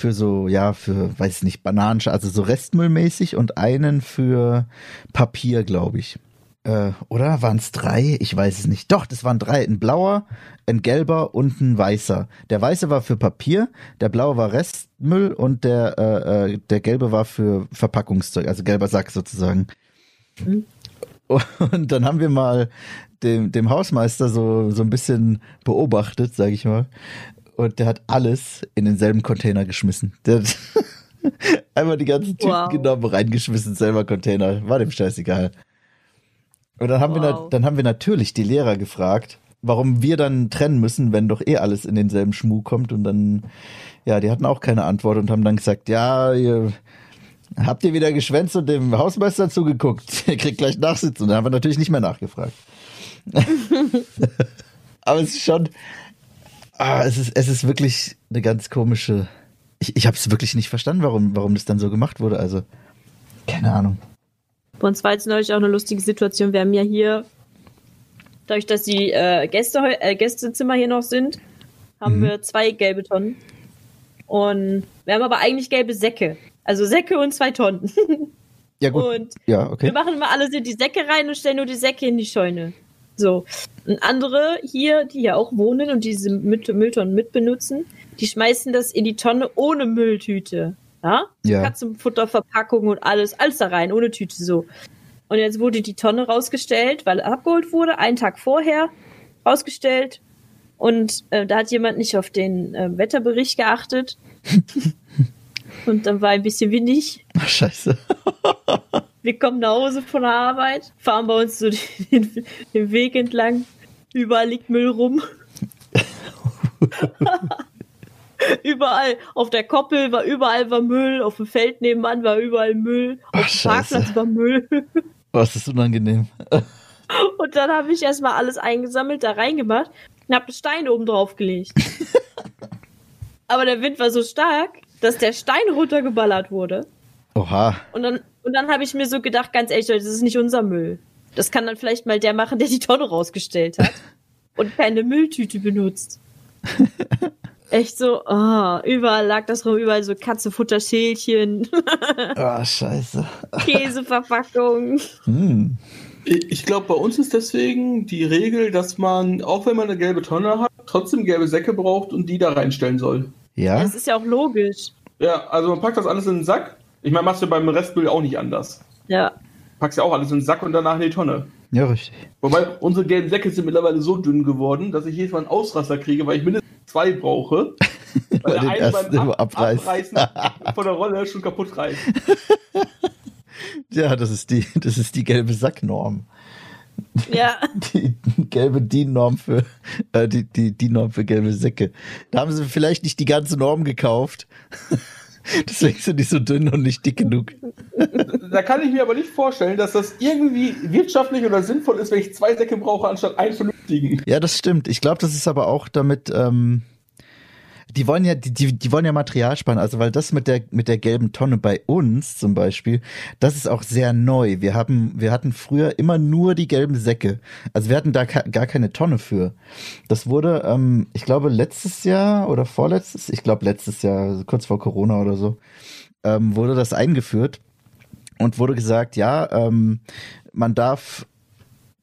Speaker 1: für so, ja, für, weiß ich nicht, Bananen, also so Restmüllmäßig und einen für Papier, glaube ich. Äh, oder waren es drei? Ich weiß es nicht. Doch, das waren drei. Ein blauer, ein gelber und ein weißer. Der weiße war für Papier, der blaue war Restmüll und der, äh, äh, der gelbe war für Verpackungszeug, also gelber Sack sozusagen.
Speaker 2: Mhm.
Speaker 1: Und dann haben wir mal dem, dem Hausmeister so, so ein bisschen beobachtet, sag ich mal. Und der hat alles in denselben Container geschmissen. Der hat einmal die ganzen Typen
Speaker 2: Wow.
Speaker 1: genommen, reingeschmissen, selber Container. War dem scheißegal. Und dann haben, wir,
Speaker 2: Wow.
Speaker 1: dann haben wir natürlich die Lehrer gefragt, warum wir dann trennen müssen, wenn doch eh alles in denselben Schmuh kommt. Und dann, ja, die hatten auch keine Antwort und haben dann gesagt, ja, ihr, habt ihr wieder geschwänzt und dem Hausmeister zugeguckt. Ihr kriegt gleich Nachsitzen. Und dann haben wir natürlich nicht mehr nachgefragt. Aber es ist schon, ah, es ist, es ist wirklich eine ganz komische, ich, ich habe es wirklich nicht verstanden, warum, warum das dann so gemacht wurde. Also, keine Ahnung.
Speaker 2: Bei uns war jetzt neulich auch eine lustige Situation. Wir haben ja hier, dadurch, dass die äh, Gäste, äh, Gästezimmer hier noch sind, haben
Speaker 1: Mhm.
Speaker 2: wir zwei gelbe Tonnen. Und wir haben aber eigentlich gelbe Säcke. Also Säcke und zwei Tonnen.
Speaker 1: Ja, gut.
Speaker 2: Und
Speaker 1: ja, okay.
Speaker 2: wir machen immer alles in die Säcke rein und stellen nur die Säcke in die Scheune. So. Und andere hier, die hier auch wohnen und diese Müll- Mülltonnen mitbenutzen, die schmeißen das in die Tonne ohne Mülltüte. Ja?
Speaker 1: Ja.
Speaker 2: Katzenfutter, Verpackung und alles, alles da rein, ohne Tüte so. Und jetzt wurde die Tonne rausgestellt, weil abgeholt wurde, einen Tag vorher rausgestellt. Und äh, da hat jemand nicht auf den äh, Wetterbericht geachtet. und dann war ein bisschen windig.
Speaker 1: Ach, scheiße.
Speaker 2: Wir kommen nach Hause von der Arbeit, fahren bei uns so den, den Weg entlang. Überall liegt Müll rum. überall auf der Koppel war überall war Müll, auf dem Feld nebenan war überall Müll,
Speaker 1: Ach,
Speaker 2: auf dem
Speaker 1: Scheiße.
Speaker 2: Parkplatz war Müll.
Speaker 1: Was ist unangenehm?
Speaker 2: Und dann habe ich erstmal alles eingesammelt, da reingemacht und habe einen Stein oben drauf gelegt. Aber der Wind war so stark, dass der Stein runtergeballert wurde.
Speaker 1: Oha.
Speaker 2: Und dann, und dann habe ich mir so gedacht, ganz ehrlich, Leute, das ist nicht unser Müll. Das kann dann vielleicht mal der machen, der die Tonne rausgestellt hat und keine Mülltüte benutzt. Echt so, ah, überall lag das rum, überall so Katzefutterschälchen,
Speaker 1: Ah, scheiße.
Speaker 2: Käseverpackung.
Speaker 1: Hm.
Speaker 3: Ich ich glaube, bei uns ist deswegen die Regel, dass man, auch wenn man eine gelbe Tonne hat, trotzdem gelbe Säcke braucht und die da reinstellen soll.
Speaker 1: Ja?
Speaker 2: Das ist ja auch logisch.
Speaker 3: Ja, also man packt das alles in den Sack. Ich meine, machst du beim Restmüll auch nicht anders.
Speaker 2: Ja.
Speaker 3: Packst ja auch alles in den Sack und danach in die Tonne.
Speaker 1: Ja, richtig.
Speaker 3: Wobei unsere gelben Säcke sind mittlerweile so dünn geworden, dass ich jedes Mal einen Ausraster kriege, weil ich mindestens zwei brauche.
Speaker 1: Weil den ersten immer abreißt.
Speaker 3: Abreißen von der Rolle schon kaputt reißt.
Speaker 1: Ja, das ist die, das ist die gelbe Sacknorm.
Speaker 2: Ja.
Speaker 1: Die gelbe DIN-Norm für, äh, die, die DIN-Norm für gelbe Säcke. Da haben sie vielleicht nicht die ganze Norm gekauft. Deswegen sind die so dünn und nicht dick genug.
Speaker 3: Da kann ich mir aber nicht vorstellen, dass das irgendwie wirtschaftlich oder sinnvoll ist, wenn ich zwei Säcke brauche, anstatt einen vernünftigen.
Speaker 1: Ja, das stimmt. Ich glaube, das ist aber auch damit, ähm, die wollen ja, die, die, die wollen ja Material sparen, also weil das mit der, mit der gelben Tonne bei uns zum Beispiel, das ist auch sehr neu. Wir haben, wir hatten früher immer nur die gelben Säcke. Also wir hatten da gar keine Tonne für. Das wurde, ähm, ich glaube, letztes Jahr oder vorletztes, ich glaube letztes Jahr, also kurz vor Corona oder so, ähm, wurde das eingeführt und wurde gesagt, ja, ähm, man darf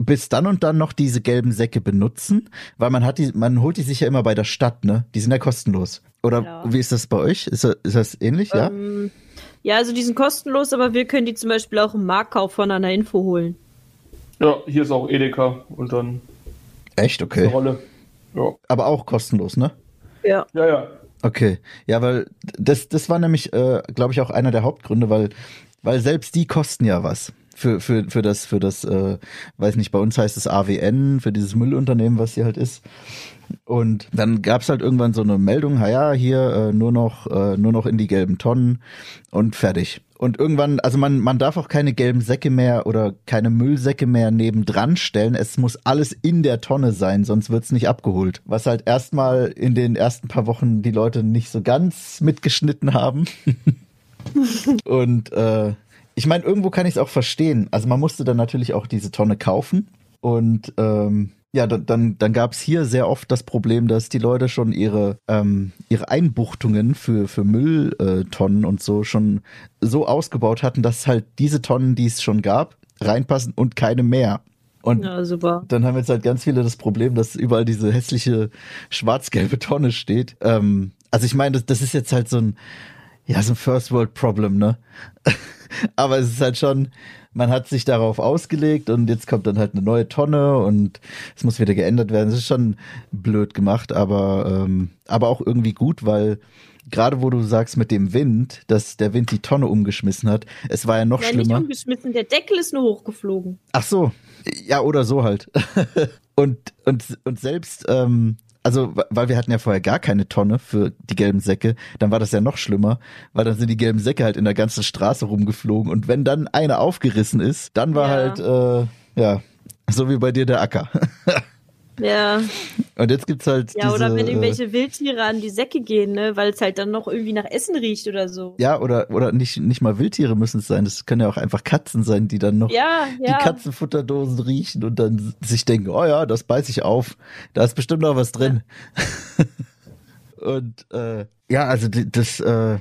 Speaker 1: bis dann und dann noch diese gelben Säcke benutzen, weil man hat die, man holt die sich ja immer bei der Stadt, ne? Die sind ja kostenlos. Oder
Speaker 2: Ja.
Speaker 1: wie ist das bei euch? Ist das, ist das ähnlich, ja?
Speaker 2: Ähm, ja, also die sind kostenlos, aber wir können die zum Beispiel auch im Marktkauf von einer Info holen.
Speaker 3: Ja, hier ist auch Edeka und dann
Speaker 1: Echt?
Speaker 3: eine
Speaker 1: Okay.
Speaker 3: Rolle. Ja,
Speaker 1: Aber auch kostenlos, ne?
Speaker 2: Ja.
Speaker 3: ja. ja.
Speaker 1: Okay. Ja, weil das, das war nämlich, äh, glaube ich, auch einer der Hauptgründe, weil, weil selbst die kosten ja was. Für, für, für das, für das, äh, weiß nicht, bei uns heißt es AWN, für dieses Müllunternehmen, was hier halt ist. Und dann gab's halt irgendwann so eine Meldung, ja, hier äh, nur noch, äh, nur noch in die gelben Tonnen und fertig. Und irgendwann, also man, man darf auch keine gelben Säcke mehr oder keine Müllsäcke mehr nebendran stellen. Es muss alles in der Tonne sein, sonst wird's nicht abgeholt. Was halt erstmal in den ersten paar Wochen die Leute nicht so ganz mitgeschnitten haben. Und äh, ich meine, irgendwo kann ich es auch verstehen. Also man musste dann natürlich auch diese Tonne kaufen. Und ähm, ja, dann, dann, dann gab es hier sehr oft das Problem, dass die Leute schon ihre, ähm, ihre Einbuchtungen für, für Mülltonnen und so schon so ausgebaut hatten, dass halt diese Tonnen, die es schon gab, reinpassen und keine mehr. Und
Speaker 2: Ja, super.
Speaker 1: dann haben jetzt halt ganz viele das Problem, dass überall diese hässliche schwarz-gelbe Tonne steht. Ähm, also ich meine, das, das ist jetzt halt so ein, ja, so ein First World Problem, ne? Aber es ist halt schon, man hat sich darauf ausgelegt und jetzt kommt dann halt eine neue Tonne und es muss wieder geändert werden. Es ist schon blöd gemacht, aber, ähm, aber auch irgendwie gut, weil gerade wo du sagst mit dem Wind, dass der Wind die Tonne umgeschmissen hat, es war ja noch
Speaker 2: Ja, nicht
Speaker 1: schlimmer.
Speaker 2: umgeschmissen, der Deckel ist nur hochgeflogen.
Speaker 1: Ach so, ja, oder so halt. und, und, und selbst, ähm, also, weil wir hatten ja vorher gar keine Tonne für die gelben Säcke, dann war das ja noch schlimmer, weil dann sind die gelben Säcke halt in der ganzen Straße rumgeflogen und wenn dann eine aufgerissen ist, dann war
Speaker 2: Ja.
Speaker 1: halt, äh, ja, so wie bei dir der Acker.
Speaker 2: Ja.
Speaker 1: Und jetzt gibt's halt
Speaker 2: Ja,
Speaker 1: diese,
Speaker 2: oder wenn
Speaker 1: äh,
Speaker 2: irgendwelche Wildtiere an die Säcke gehen, ne, weil es halt dann noch irgendwie nach Essen riecht oder so.
Speaker 1: ja, oder, oder nicht, nicht mal Wildtiere müssen es sein, das können ja auch einfach Katzen sein, die dann noch
Speaker 2: Ja, ja.
Speaker 1: die Katzenfutterdosen riechen und dann sich denken, oh ja, das beiß ich auf. Da ist bestimmt noch was drin. und äh, ja, also das, äh,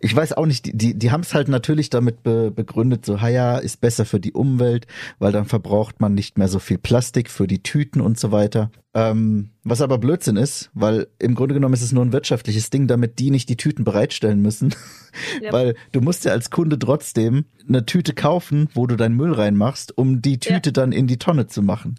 Speaker 1: ich weiß auch nicht, die, die, die haben es halt natürlich damit be, begründet, so, ha ja, ist besser für die Umwelt, weil dann verbraucht man nicht mehr so viel Plastik für die Tüten und so weiter. Ähm, was aber Blödsinn ist, weil im Grunde genommen ist es nur ein wirtschaftliches Ding, damit die nicht die Tüten bereitstellen müssen.
Speaker 2: Ja.
Speaker 1: Weil du musst ja als Kunde trotzdem eine Tüte kaufen, wo du deinen Müll reinmachst, um die Tüte
Speaker 2: Ja.
Speaker 1: dann in die Tonne zu machen.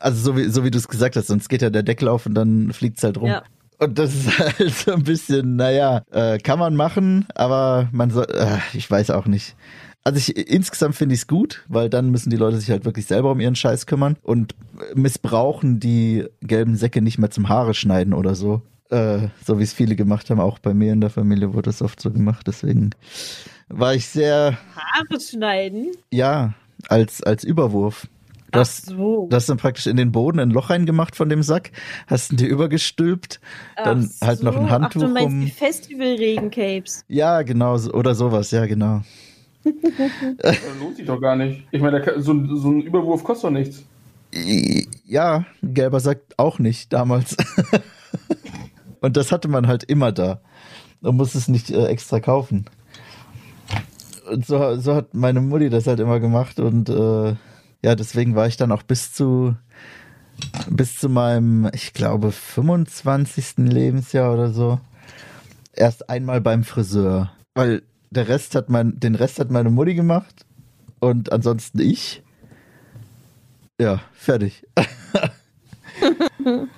Speaker 1: Also so wie, so wie du es gesagt hast, sonst geht ja der Deckel auf und dann fliegt's halt rum.
Speaker 2: Ja.
Speaker 1: Und das ist halt so ein bisschen, naja, äh, kann man machen, aber man soll, äh, ich weiß auch nicht. Also ich, insgesamt finde ich es gut, weil dann müssen die Leute sich halt wirklich selber um ihren Scheiß kümmern und missbrauchen die gelben Säcke nicht mehr zum Haare schneiden oder so. Äh, so wie es viele gemacht haben, auch bei mir in der Familie wurde es oft so gemacht. Deswegen war ich sehr,
Speaker 2: Haare schneiden?
Speaker 1: ja, als, als Überwurf. Du
Speaker 2: Ach
Speaker 1: hast,
Speaker 2: so.
Speaker 1: du hast dann praktisch in den Boden ein Loch reingemacht von dem Sack, hast ihn dir übergestülpt, dann
Speaker 2: Ach
Speaker 1: halt noch ein
Speaker 2: so.
Speaker 1: Handtuch
Speaker 2: Ach, du meinst
Speaker 1: um.
Speaker 2: die Festival-Regencapes.
Speaker 1: Ja, genau, so- oder sowas, ja, genau.
Speaker 3: Das lohnt sich doch gar nicht. Ich meine, kann- so, ein- so ein Überwurf kostet doch nichts.
Speaker 1: Ja, gelber Sack auch nicht damals. Und das hatte man halt immer da. Man muss es nicht äh, extra kaufen. Und so, so hat meine Mutti das halt immer gemacht und äh, ja, deswegen war ich dann auch bis zu bis zu meinem, ich glaube, 25. Lebensjahr oder so erst einmal beim Friseur, weil der Rest hat mein, den Rest hat meine Mutti gemacht und ansonsten ich. Ja, fertig.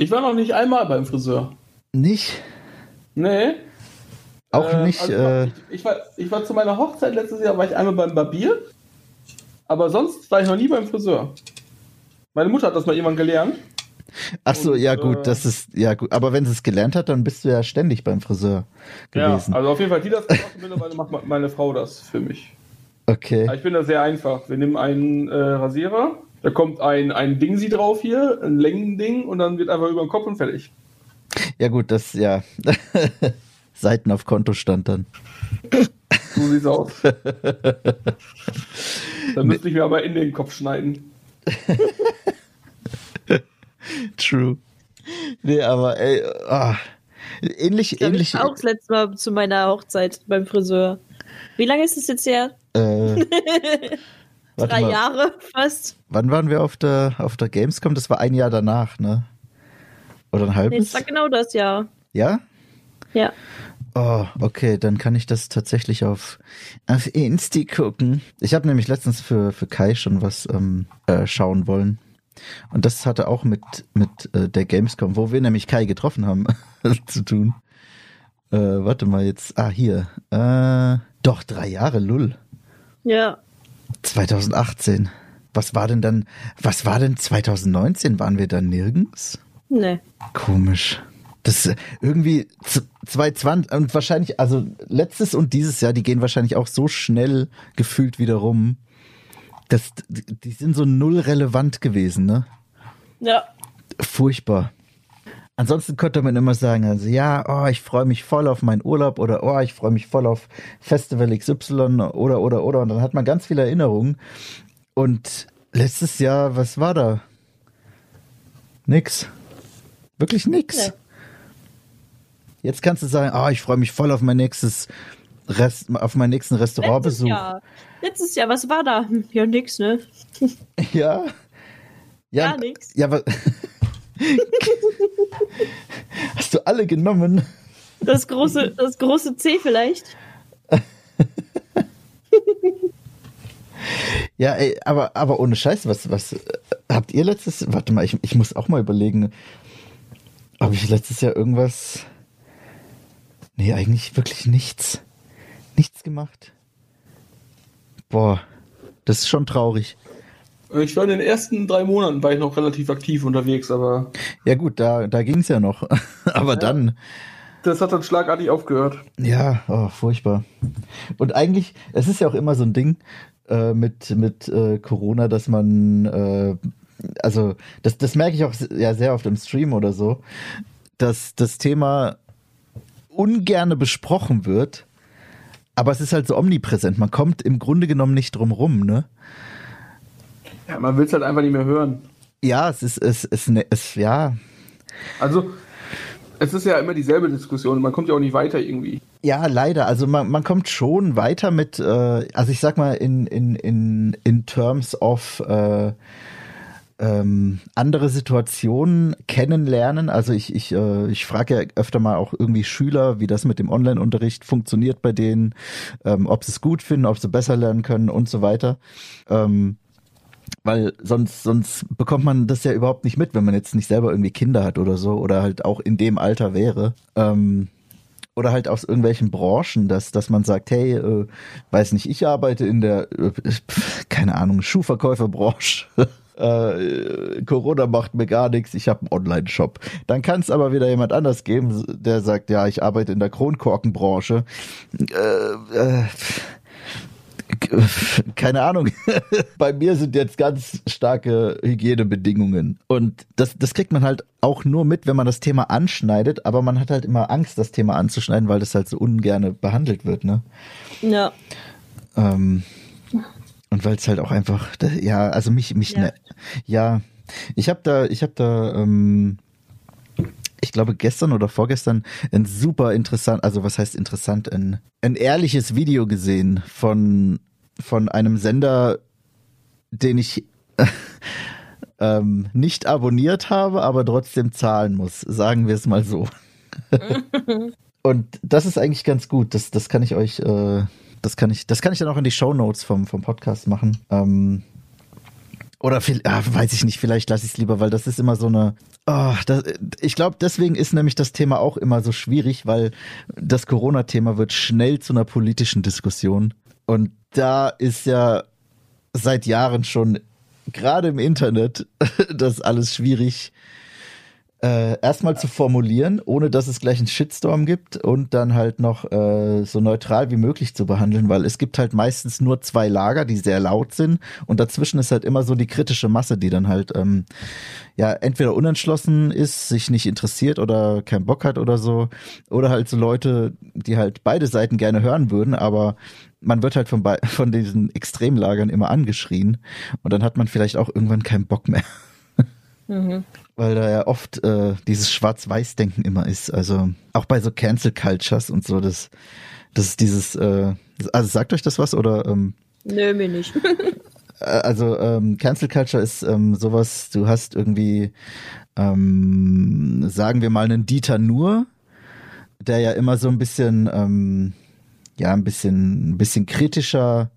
Speaker 3: Ich war noch nicht einmal beim Friseur.
Speaker 1: Nicht?
Speaker 3: Nee.
Speaker 1: Auch
Speaker 3: Ähm,
Speaker 1: nicht.
Speaker 3: also
Speaker 1: äh,
Speaker 3: ich, ich, war, ich war zu meiner Hochzeit letztes Jahr, war ich einmal beim Barbier. Aber sonst war ich noch nie beim Friseur. Meine Mutter hat das mal irgendwann gelernt.
Speaker 1: ach so,
Speaker 3: und,
Speaker 1: ja gut,
Speaker 3: äh,
Speaker 1: das ist ja gut. Aber wenn sie es gelernt hat, dann bist du ja ständig beim Friseur gewesen.
Speaker 3: Ja, also auf jeden Fall, die das gemacht mittlerweile macht meine Frau das für mich.
Speaker 1: okay.
Speaker 3: Ich bin da sehr einfach. Wir nehmen einen äh, Rasierer, da kommt ein, ein Dingsi drauf hier, ein Längending und dann wird einfach über den Kopf und fertig.
Speaker 1: Ja gut, das ja. Seiten auf Kontostand dann.
Speaker 3: So sieht's aus. Dann müsste ich mir aber in den Kopf schneiden.
Speaker 1: True. Nee, aber ey, ah, ähnlich,
Speaker 2: Ich
Speaker 1: ähnlich.
Speaker 2: ich war auch das letzte Mal zu meiner Hochzeit beim Friseur. Wie lange ist es jetzt her?
Speaker 1: Äh,
Speaker 2: Drei
Speaker 1: mal,
Speaker 2: Jahre fast.
Speaker 1: Wann waren wir auf der auf der Gamescom? Das war ein Jahr danach, ne? Oder ein
Speaker 2: Nee,
Speaker 1: halbes?
Speaker 2: es war genau das Jahr.
Speaker 1: ja?
Speaker 2: Ja.
Speaker 1: Oh, okay, dann kann ich das tatsächlich auf, auf Insti gucken. Ich habe nämlich letztens für, für Kai schon was ähm, äh, schauen wollen. Und das hatte auch mit, mit äh, der Gamescom, wo wir nämlich Kai getroffen haben, zu tun. Äh, warte mal jetzt. Ah, hier. Äh, doch, drei Jahre, Lull.
Speaker 2: Ja.
Speaker 1: 2018. Was war denn dann, was war denn 2019? Waren wir dann nirgends?
Speaker 2: Nee.
Speaker 1: Komisch. Das irgendwie z- 2020 und wahrscheinlich, also letztes und dieses Jahr, die gehen wahrscheinlich auch so schnell gefühlt wieder rum. Das, die sind so null relevant gewesen, ne?
Speaker 2: Ja.
Speaker 1: Furchtbar. Ansonsten könnte man immer sagen, also ja, oh, ich freue mich voll auf meinen Urlaub oder oh, ich freue mich voll auf Festival XY oder oder oder und dann hat man ganz viele Erinnerungen. Und letztes Jahr, was war da? Nix. Wirklich nix.
Speaker 2: Nee.
Speaker 1: Jetzt kannst du sagen, oh, ich freue mich voll auf mein nächstes Rest, auf meinen nächsten
Speaker 2: Letztes
Speaker 1: Restaurantbesuch.
Speaker 2: Jahr. Letztes Jahr, was war da? Ja, nix, ne?
Speaker 1: Ja. Ja,
Speaker 2: Gar nix.
Speaker 1: Ja, aber hast du alle genommen?
Speaker 2: Das große, das große C vielleicht?
Speaker 1: Ja, ey, aber, aber ohne Scheiß, was, was äh, habt ihr letztes, warte mal, ich, ich muss auch mal überlegen, habe ich letztes Jahr irgendwas, nee, eigentlich wirklich nichts, nichts gemacht. Boah, das ist schon traurig.
Speaker 3: Ich war in den ersten drei Monaten war ich noch relativ aktiv unterwegs, aber
Speaker 1: Ja gut, da, da ging's ja noch, aber dann,
Speaker 3: das hat dann schlagartig aufgehört.
Speaker 1: Ja, oh, furchtbar. Und eigentlich, es ist ja auch immer so ein Ding äh, mit, mit äh, Corona, dass man, äh, also das, das merke ich auch ja sehr oft im Stream oder so, dass das Thema ungerne besprochen wird, aber es ist halt so omnipräsent. Man kommt im Grunde genommen nicht drum rum, ne?
Speaker 3: Ja, man will es halt einfach nicht mehr hören.
Speaker 1: Ja, es ist, es, es, ne- es, ja,
Speaker 3: Also, es ist ja immer dieselbe Diskussion. Man kommt ja auch nicht weiter irgendwie.
Speaker 1: Ja, leider. Also man, man kommt schon weiter mit, äh, also ich sag mal, in, in, in, in terms of äh, ähm, andere Situationen kennenlernen. Also ich, ich, äh, ich frage ja öfter mal auch irgendwie Schüler, wie das mit dem Online-Unterricht funktioniert bei denen, ähm, ob sie es gut finden, ob sie besser lernen können und so weiter. Ähm, weil sonst, sonst bekommt man das ja überhaupt nicht mit, wenn man jetzt nicht selber irgendwie Kinder hat oder so oder halt auch in dem Alter wäre. Ähm, oder halt aus irgendwelchen Branchen, dass, dass man sagt, hey, äh, weiß nicht, ich arbeite in der, äh, keine Ahnung, Schuhverkäuferbranche äh, Corona macht mir gar nichts, ich habe einen Online-Shop. Dann kann es aber wieder jemand anders geben, der sagt, ja, ich arbeite in der Kronkorkenbranche. Äh, äh, keine Ahnung. Bei mir sind jetzt ganz starke Hygienebedingungen. Und das, das kriegt man halt auch nur mit, wenn man das Thema anschneidet, aber man hat halt immer Angst, das Thema anzuschneiden, weil das halt so ungerne behandelt wird, ne?
Speaker 2: Ja.
Speaker 1: Ähm, weil es halt auch einfach, ja, also mich, mich, ja, ne, ja ich habe da, ich habe da, ähm, ich glaube, gestern oder vorgestern ein super interessant, also was heißt interessant, ein, ein ehrliches Video gesehen von, von einem Sender, den ich ähm, nicht abonniert habe, aber trotzdem zahlen muss. Sagen wir es mal so. Und das ist eigentlich ganz gut. Das, das kann ich euch, äh, das kann ich, das kann ich dann auch in die Show Notes vom, vom Podcast machen. Ähm, oder viel, ah, weiß ich nicht, vielleicht lasse ich es lieber, weil das ist immer so eine. Oh, das, ich glaube, deswegen ist nämlich das Thema auch immer so schwierig, weil das Corona-Thema wird schnell zu einer politischen Diskussion. Und da ist ja seit Jahren schon, gerade im Internet, das alles schwierig, erstmal zu formulieren, ohne dass es gleich einen Shitstorm gibt und dann halt noch äh, so neutral wie möglich zu behandeln, weil es gibt halt meistens nur zwei Lager, die sehr laut sind und dazwischen ist halt immer so die kritische Masse, die dann halt ähm, ja entweder unentschlossen ist, sich nicht interessiert oder keinen Bock hat oder so oder halt so Leute, die halt beide Seiten gerne hören würden, aber man wird halt von, von diesen Extremlagern immer angeschrien und dann hat man vielleicht auch irgendwann keinen Bock mehr. Mhm. Weil da ja oft äh, dieses Schwarz-Weiß-Denken immer ist. Also auch bei so Cancel Cultures und so, das, das ist dieses, äh, also sagt euch das was oder? Ähm,
Speaker 2: Nö, mir nicht.
Speaker 1: Äh, also ähm, Cancel Culture ist ähm, sowas, du hast irgendwie, ähm, sagen wir mal, einen Dieter Nur, der ja immer so ein bisschen, ähm, ja, ein bisschen, ein bisschen kritischer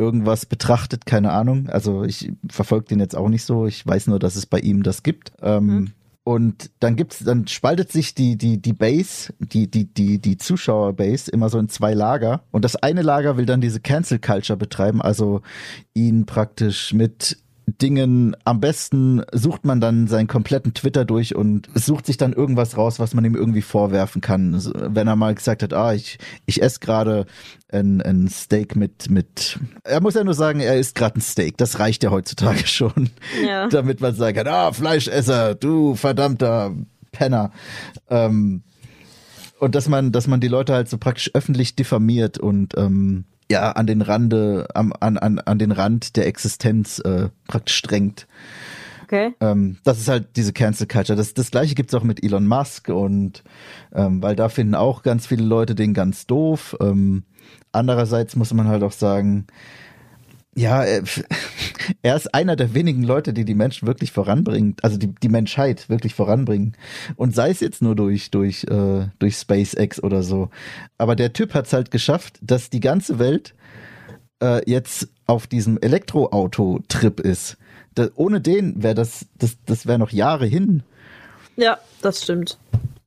Speaker 1: irgendwas betrachtet, keine Ahnung. Also ich verfolge den jetzt auch nicht so. Ich weiß nur, dass es bei ihm das gibt. Ähm, mhm. Und dann gibt's, dann spaltet sich die, die, die Base, die, die, die, die Zuschauerbase immer so in zwei Lager. Und das eine Lager will dann diese Cancel Culture betreiben, also ihn praktisch mit Dingen am besten sucht man dann seinen kompletten Twitter durch und sucht sich dann irgendwas raus, was man ihm irgendwie vorwerfen kann. Wenn er mal gesagt hat, ah, ich, ich esse gerade ein, ein Steak mit, mit, er muss ja nur sagen, er isst gerade ein Steak. Das reicht ja heutzutage schon. Ja. Damit man sagen kann, ah, Fleischesser, du verdammter Penner. Ähm, und dass man, dass man die Leute halt so praktisch öffentlich diffamiert und ähm, ja an den Rande, am, an, an, an den Rand der Existenz äh, praktisch drängt.
Speaker 2: Okay.
Speaker 1: Ähm, das ist halt diese Cancel Culture. Das, das gleiche gibt's auch mit Elon Musk und ähm, weil da finden auch ganz viele Leute den ganz doof. Ähm, andererseits muss man halt auch sagen, ja, er, er ist einer der wenigen Leute, die die Menschen wirklich voranbringen, also die, die Menschheit wirklich voranbringen. Und sei es jetzt nur durch, durch, äh, durch SpaceX oder so. Aber der Typ hat es halt geschafft, dass die ganze Welt äh, jetzt auf diesem Elektroauto-Trip ist. Da, ohne den wäre das, das, das wäre noch Jahre hin.
Speaker 2: Ja, das stimmt.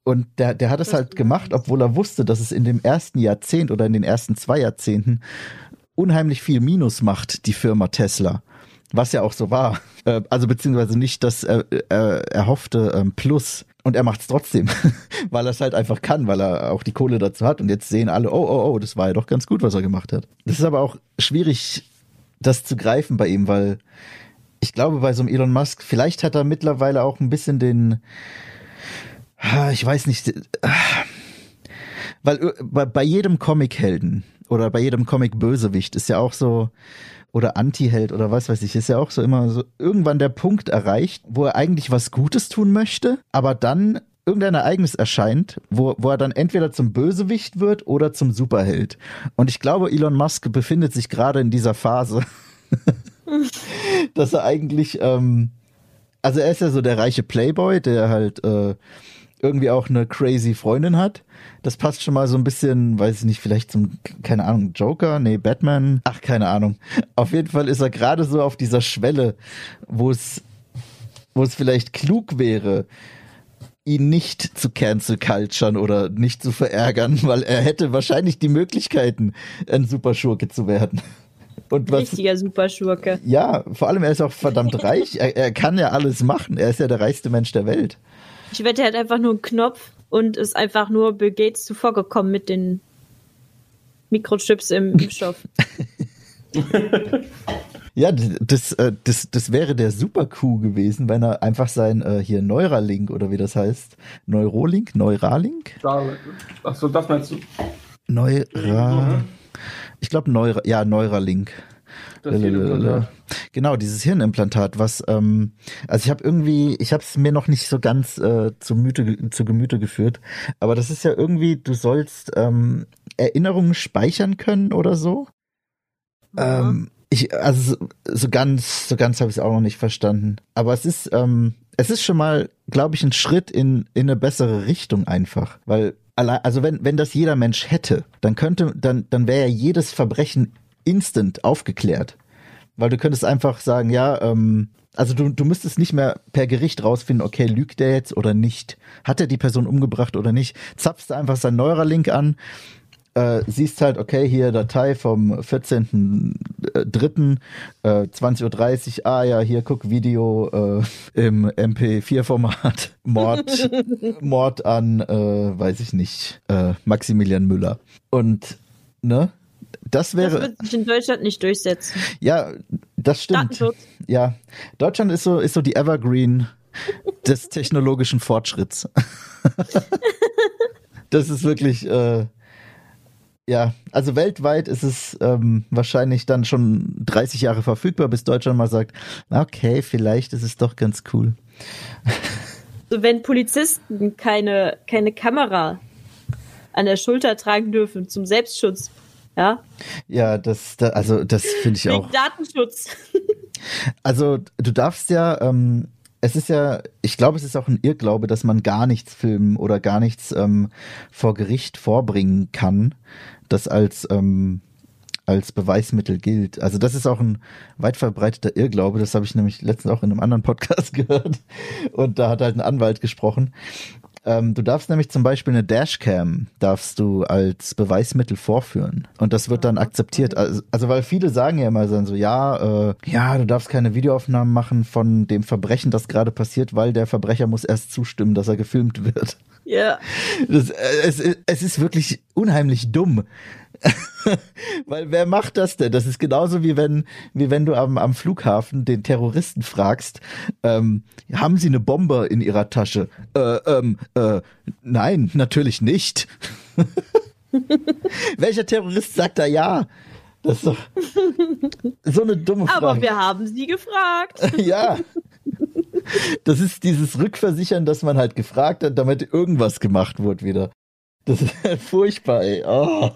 Speaker 1: Und der, der hat es halt gemacht, obwohl er wusste, dass es in dem ersten Jahrzehnt oder in den ersten zwei Jahrzehnten unheimlich viel Minus macht, die Firma Tesla. Was ja auch so war. Äh, also beziehungsweise nicht das äh, äh, erhoffte ähm, Plus. Und er macht es trotzdem, weil er es halt einfach kann, weil er auch die Kohle dazu hat. Und jetzt sehen alle, oh, oh, oh, das war ja doch ganz gut, was er gemacht hat. Das ist aber auch schwierig, das zu greifen bei ihm, weil ich glaube, bei so einem Elon Musk, vielleicht hat er mittlerweile auch ein bisschen den, ich weiß nicht, weil bei jedem Comic-Helden oder bei jedem Comic Bösewicht ist ja auch so, oder Anti-Held oder was weiß ich, ist ja auch so immer so irgendwann der Punkt erreicht, wo er eigentlich was Gutes tun möchte, aber dann irgendein Ereignis erscheint, wo, wo er dann entweder zum Bösewicht wird oder zum Superheld. Und ich glaube, Elon Musk befindet sich gerade in dieser Phase, dass er eigentlich, ähm, also er ist ja so der reiche Playboy, der halt äh, irgendwie auch eine crazy Freundin hat. Das passt schon mal so ein bisschen, weiß ich nicht, vielleicht zum, keine Ahnung, Joker, nee, Batman, ach, keine Ahnung. Auf jeden Fall ist er gerade so auf dieser Schwelle, wo es, wo es vielleicht klug wäre, ihn nicht zu cancel culturen oder nicht zu verärgern, weil er hätte wahrscheinlich die Möglichkeiten, ein Superschurke zu werden. Und was,
Speaker 2: Richtiger Superschurke.
Speaker 1: ja, vor allem er ist auch verdammt reich. Er, er kann ja alles machen. Er ist ja der reichste Mensch der Welt.
Speaker 2: Ich wette, er hat einfach nur einen Knopf und ist einfach nur Bill Gates zuvorgekommen mit den Mikrochips im Impfstoff.
Speaker 1: Ja, das, äh, das, das wäre der Super-Coup gewesen, wenn er einfach sein äh, hier Neuralink oder wie das heißt, Neurolink, Neuralink,
Speaker 3: Achso, das meinst du?
Speaker 1: Neura, ich glaube Neura, ja Neuralink.
Speaker 3: Das Hirnimplantat.
Speaker 1: Genau, dieses Hirnimplantat, was, ähm, also ich habe irgendwie, ich habe es mir noch nicht so ganz äh, zu, Müte, zu Gemüte geführt, aber das ist ja irgendwie, du sollst ähm, Erinnerungen speichern können oder so. Ähm, ich, also so, ganz, so ganz habe ich es auch noch nicht verstanden. Aber es ist, ähm, es ist schon mal, glaube ich, ein Schritt in, in eine bessere Richtung einfach. Weil, allein, also wenn, wenn das jeder Mensch hätte, dann könnte, dann, dann wäre ja jedes Verbrechen instant aufgeklärt. Weil du könntest einfach sagen, ja, ähm, also du, du müsstest nicht mehr per Gericht rausfinden, okay, lügt der jetzt oder nicht? Hat er die Person umgebracht oder nicht? Zapfst du einfach sein Neuralink an, äh, siehst halt, okay, hier Datei vom 14.03. Äh, 20.30 Uhr, ah ja, hier guck Video äh, im MP4-Format. Mord, Mord an, äh, weiß ich nicht, äh, Maximilian Müller. Und, ne? Das
Speaker 2: Das
Speaker 1: wäre,
Speaker 2: wird sich in Deutschland nicht durchsetzen.
Speaker 1: ja, das stimmt. Ja, Deutschland ist so, ist so die Evergreen des technologischen Fortschritts. das ist wirklich, äh, ja, also weltweit ist es ähm, wahrscheinlich dann schon 30 Jahre verfügbar, bis Deutschland mal sagt, okay, vielleicht ist es doch ganz cool.
Speaker 2: So, wenn Polizisten keine, keine Kamera an der Schulter tragen dürfen zum Selbstschutz, ja,
Speaker 1: Ja, das, da, also das finde ich auch.
Speaker 2: wegen Datenschutz.
Speaker 1: Also du darfst ja, ähm, es ist ja, ich glaube, es ist auch ein Irrglaube, dass man gar nichts filmen oder gar nichts ähm, vor Gericht vorbringen kann, das als ähm, als Beweismittel gilt. Also das ist auch ein weit verbreiteter Irrglaube. Das habe ich nämlich letztens auch in einem anderen Podcast gehört. Und da hat halt ein Anwalt gesprochen. Ähm, du darfst nämlich zum Beispiel eine Dashcam darfst du als Beweismittel vorführen und das wird dann akzeptiert. Also, also weil viele sagen ja immer so, ja, äh, ja, du darfst keine Videoaufnahmen machen von dem Verbrechen, das gerade passiert, weil der Verbrecher muss erst zustimmen, dass er gefilmt wird.
Speaker 2: ja.
Speaker 1: Das, äh, es, es ist wirklich unheimlich dumm. Weil wer macht das denn? Das ist genauso wie wenn, wie wenn du am, am Flughafen den Terroristen fragst, ähm, haben sie eine Bombe in ihrer Tasche? Äh, ähm, äh, nein, natürlich nicht. Welcher Terrorist sagt da ja? Das ist doch so eine dumme Frage.
Speaker 2: Aber wir haben sie gefragt.
Speaker 1: ja. Das ist dieses Rückversichern, dass man halt gefragt hat, damit irgendwas gemacht wird wieder. Das ist halt furchtbar, ey. Oh.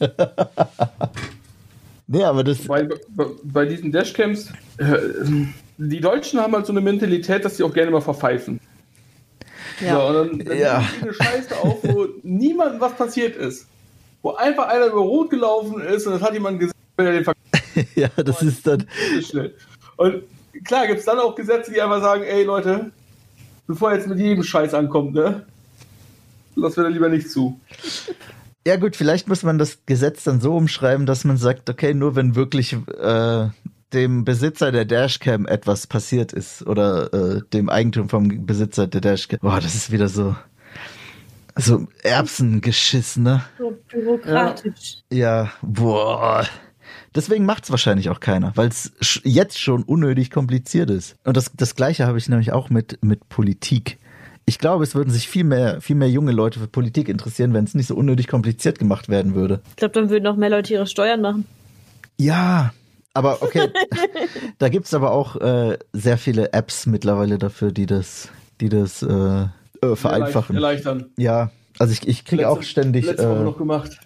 Speaker 1: nee, aber das.
Speaker 3: Bei, bei, bei diesen Dashcams, äh, die Deutschen haben halt so eine Mentalität, dass sie auch gerne mal verpfeifen.
Speaker 2: Ja.
Speaker 3: So, und dann, dann
Speaker 1: Ja.
Speaker 3: eine Scheiße auf, wo niemandem was passiert ist. Wo einfach einer über Rot gelaufen ist und das hat jemand gesehen, wenn er den Ver
Speaker 1: Ja, das ist dann.
Speaker 3: schnell. Und klar gibt es dann auch Gesetze, die einfach sagen, ey Leute, bevor jetzt mit jedem Scheiß ankommt, ne? Lass wir da lieber nicht zu.
Speaker 1: Ja, gut, vielleicht muss man das Gesetz dann so umschreiben, dass man sagt, okay, nur wenn wirklich äh, dem Besitzer der Dashcam etwas passiert ist oder äh, dem Eigentum vom Besitzer der Dashcam. Boah, das ist wieder so. So Erbsengeschiss, ne?
Speaker 2: So bürokratisch.
Speaker 1: Ja, boah. Deswegen macht's wahrscheinlich auch keiner, weil es jetzt schon unnötig kompliziert ist. Und das, das gleiche habe ich nämlich auch mit, mit Politik. Ich glaube, es würden sich viel mehr, viel mehr junge Leute für Politik interessieren, wenn es nicht so unnötig kompliziert gemacht werden würde.
Speaker 2: Ich glaube, dann würden noch mehr Leute ihre Steuern machen.
Speaker 1: Ja, aber okay. da gibt's aber auch äh, sehr viele Apps mittlerweile dafür, die das, die das äh, äh, vereinfachen.
Speaker 3: Erleichtern.
Speaker 1: Ja, also ich, ich kriege auch ständig.
Speaker 3: Letzte Woche
Speaker 1: Äh,
Speaker 3: noch gemacht.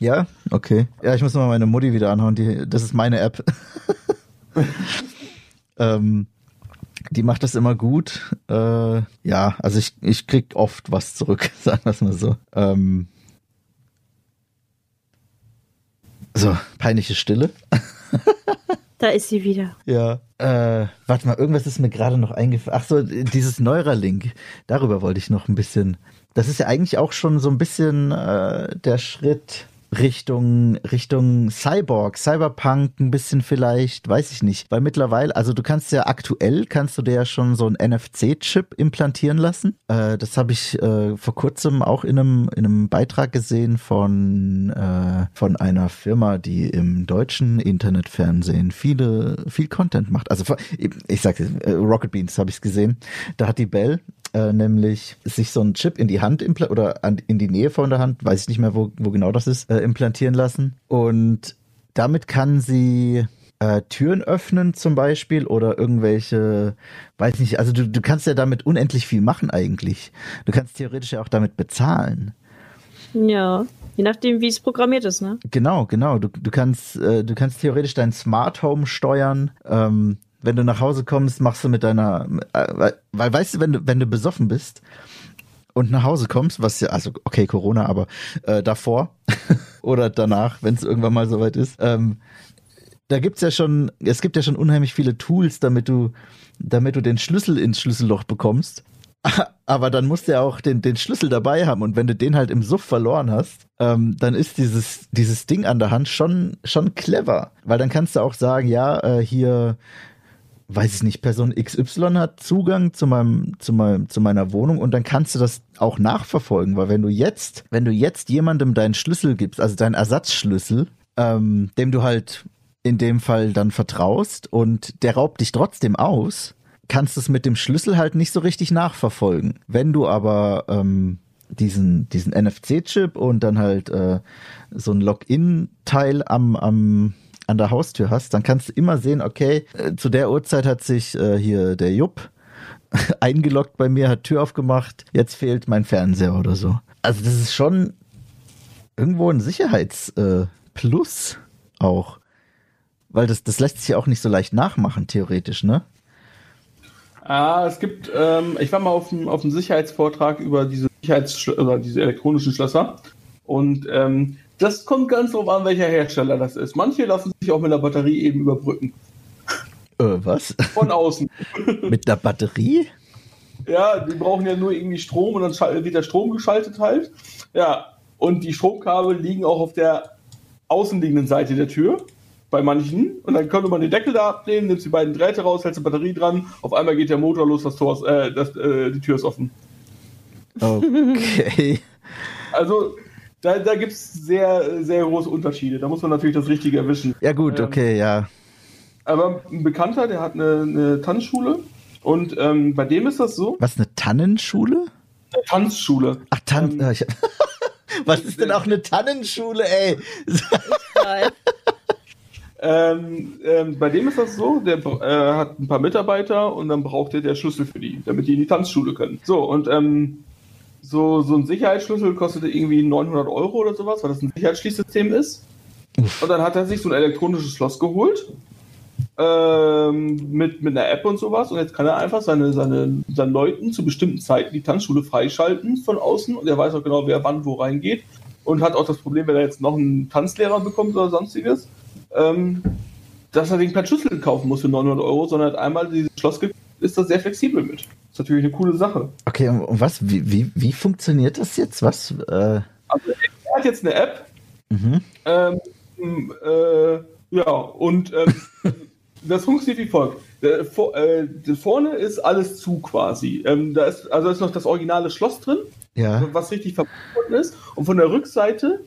Speaker 1: Ja, okay. Ja, ich muss mal meine Mutti wieder anhauen. Die, das ist meine App. ähm, die macht das immer gut. Äh, ja, also ich, ich krieg oft was zurück, sagen wir es mal so. Ähm, so, peinliche Stille.
Speaker 2: Da ist sie wieder.
Speaker 1: Ja. Äh, warte mal, irgendwas ist mir gerade noch eingefallen. Ach so, dieses Neuralink. Darüber wollte ich noch ein bisschen. Das ist ja eigentlich auch schon so ein bisschen äh, der Schritt Richtung, Richtung Cyborg, Cyberpunk ein bisschen vielleicht, weiß ich nicht. Weil mittlerweile, also du kannst ja aktuell, kannst du dir ja schon so einen NFC-Chip implantieren lassen. Äh, das habe ich äh, vor kurzem auch in einem, in einem Beitrag gesehen von, äh, von einer Firma, die im deutschen Internetfernsehen viele, viel Content macht. Also ich sage äh, Rocket Beans habe ich gesehen. Da hat die Bell äh, nämlich sich so einen Chip in die Hand oder an, in die Nähe von der Hand, weiß ich nicht mehr, wo, wo genau das ist, äh, implantieren lassen. Und damit kann sie äh, Türen öffnen zum Beispiel oder irgendwelche, weiß nicht, also du, du kannst ja damit unendlich viel machen eigentlich. Du kannst theoretisch ja auch damit bezahlen.
Speaker 2: Ja, je nachdem, wie es programmiert ist, ne?
Speaker 1: Genau, genau. Du, du kannst, äh, du kannst theoretisch dein Smart Home steuern. Ähm, wenn du nach Hause kommst, machst du mit deiner, äh, weil, weil weißt du, wenn du, wenn du besoffen bist und nach Hause kommst, was ja, also okay, Corona, aber äh, davor oder danach, wenn es irgendwann mal soweit ist, ähm, da gibt's ja schon, es gibt ja schon unheimlich viele Tools, damit du, damit du den Schlüssel ins Schlüsselloch bekommst. Aber dann musst du ja auch den, den Schlüssel dabei haben und wenn du den halt im Suff verloren hast, ähm, dann ist dieses, dieses Ding an der Hand schon, schon clever. Weil dann kannst du auch sagen, ja, äh, hier, weiß ich nicht, Person XY hat Zugang zu meinem, zu meinem, zu meiner Wohnung und dann kannst du das auch nachverfolgen, weil wenn du jetzt, wenn du jetzt jemandem deinen Schlüssel gibst, also deinen Ersatzschlüssel, ähm, dem du halt in dem Fall dann vertraust und der raubt dich trotzdem aus, kannst du es mit dem Schlüssel halt nicht so richtig nachverfolgen. Wenn du aber ähm, diesen, diesen NFC-Chip und dann halt äh, so ein Login-Teil am, am an der Haustür hast, dann kannst du immer sehen, okay, äh, zu der Uhrzeit hat sich äh, hier der Jupp eingeloggt bei mir, hat Tür aufgemacht, jetzt fehlt mein Fernseher oder so. Also das ist schon irgendwo ein Sicherheitsplus äh, auch. Weil das, das lässt sich ja auch nicht so leicht nachmachen, theoretisch, ne?
Speaker 3: Ah, es gibt, ähm, ich war mal auf einem, auf Sicherheitsvortrag über diese Sicherheits oder diese elektronischen Schlösser und ähm, das kommt ganz drauf an, welcher Hersteller das ist. Manche lassen sich auch mit der Batterie eben überbrücken.
Speaker 1: Äh, was?
Speaker 3: Von außen.
Speaker 1: mit der Batterie?
Speaker 3: Ja, die brauchen ja nur irgendwie Strom und dann wird der Strom geschaltet halt. Ja, und die Stromkabel liegen auch auf der außenliegenden Seite der Tür bei manchen. Und dann könnte man den Deckel da abnehmen, nimmt die beiden Drähte raus, hält die Batterie dran. Auf einmal geht der Motor los, das Tor ist, äh, das, äh, die Tür ist offen.
Speaker 1: Okay.
Speaker 3: Also da, da gibt es sehr, sehr große Unterschiede. Da muss man natürlich das Richtige erwischen.
Speaker 1: Ja, gut, ähm, okay, ja.
Speaker 3: Aber ein Bekannter, der hat eine, eine Tanzschule und ähm, bei dem ist das so.
Speaker 1: Was, eine Tannenschule?
Speaker 3: Eine Tanzschule.
Speaker 1: Ach, Tanz. Ähm, Was ist denn auch eine Tannenschule, ey?
Speaker 3: ähm, ähm, bei dem ist das so, der äh, hat ein paar Mitarbeiter und dann braucht er der Schlüssel für die, damit die in die Tanzschule können. So, und ähm, so, so ein Sicherheitsschlüssel kostete irgendwie 900 Euro oder sowas, weil das ein Sicherheitsschließsystem ist. Und dann hat er sich so ein elektronisches Schloss geholt. Ähm, mit, mit einer App und sowas. Und jetzt kann er einfach seine, seine, seinen Leuten zu bestimmten Zeiten die Tanzschule freischalten von außen. Und er weiß auch genau, wer wann wo reingeht. Und hat auch das Problem, wenn er jetzt noch einen Tanzlehrer bekommt oder sonstiges, ähm, dass er den keinen Schlüssel kaufen muss für 900 Euro, sondern hat einmal dieses Schloss gekriegt, ist das sehr flexibel mit ist natürlich eine coole Sache.
Speaker 1: Okay, und was, wie, wie, wie funktioniert das jetzt? Was? Äh...
Speaker 3: Also, er hat jetzt eine App. Mhm. Ähm, äh, ja, und ähm, das funktioniert wie folgt. Der, vor, äh, vorne ist alles zu quasi. Ähm, da ist, also ist noch das originale Schloss drin,
Speaker 1: ja.
Speaker 3: was richtig verbunden ist. Und von der Rückseite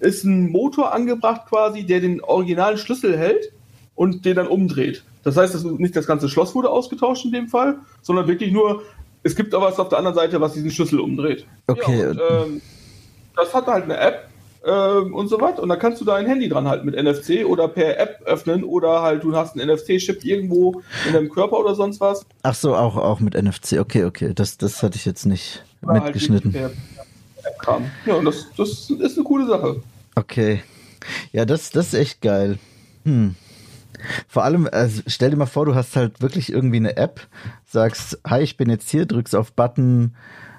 Speaker 3: ist ein Motor angebracht quasi, der den originalen Schlüssel hält und den dann umdreht. Das heißt, dass nicht das ganze Schloss wurde ausgetauscht in dem Fall, sondern wirklich nur, es gibt aber was auf der anderen Seite, was diesen Schlüssel umdreht.
Speaker 1: Okay.
Speaker 3: Ja, und, ähm, das hat halt eine App ähm, und so was. Und dann kannst du dein Handy dran halten mit NFC oder per App öffnen oder halt du hast einen NFC-Chip irgendwo in deinem Körper oder sonst was.
Speaker 1: Ach so, auch, auch mit NFC. Okay, okay. Das, das hatte ich jetzt nicht oder halt mitgeschnitten. Halt
Speaker 3: per, Ja, und das, das ist eine coole Sache.
Speaker 1: Okay. Ja, das, das ist echt geil. Hm. Vor allem, also stell dir mal vor, du hast halt wirklich irgendwie eine App, sagst, hi, ich bin jetzt hier, drückst auf Button,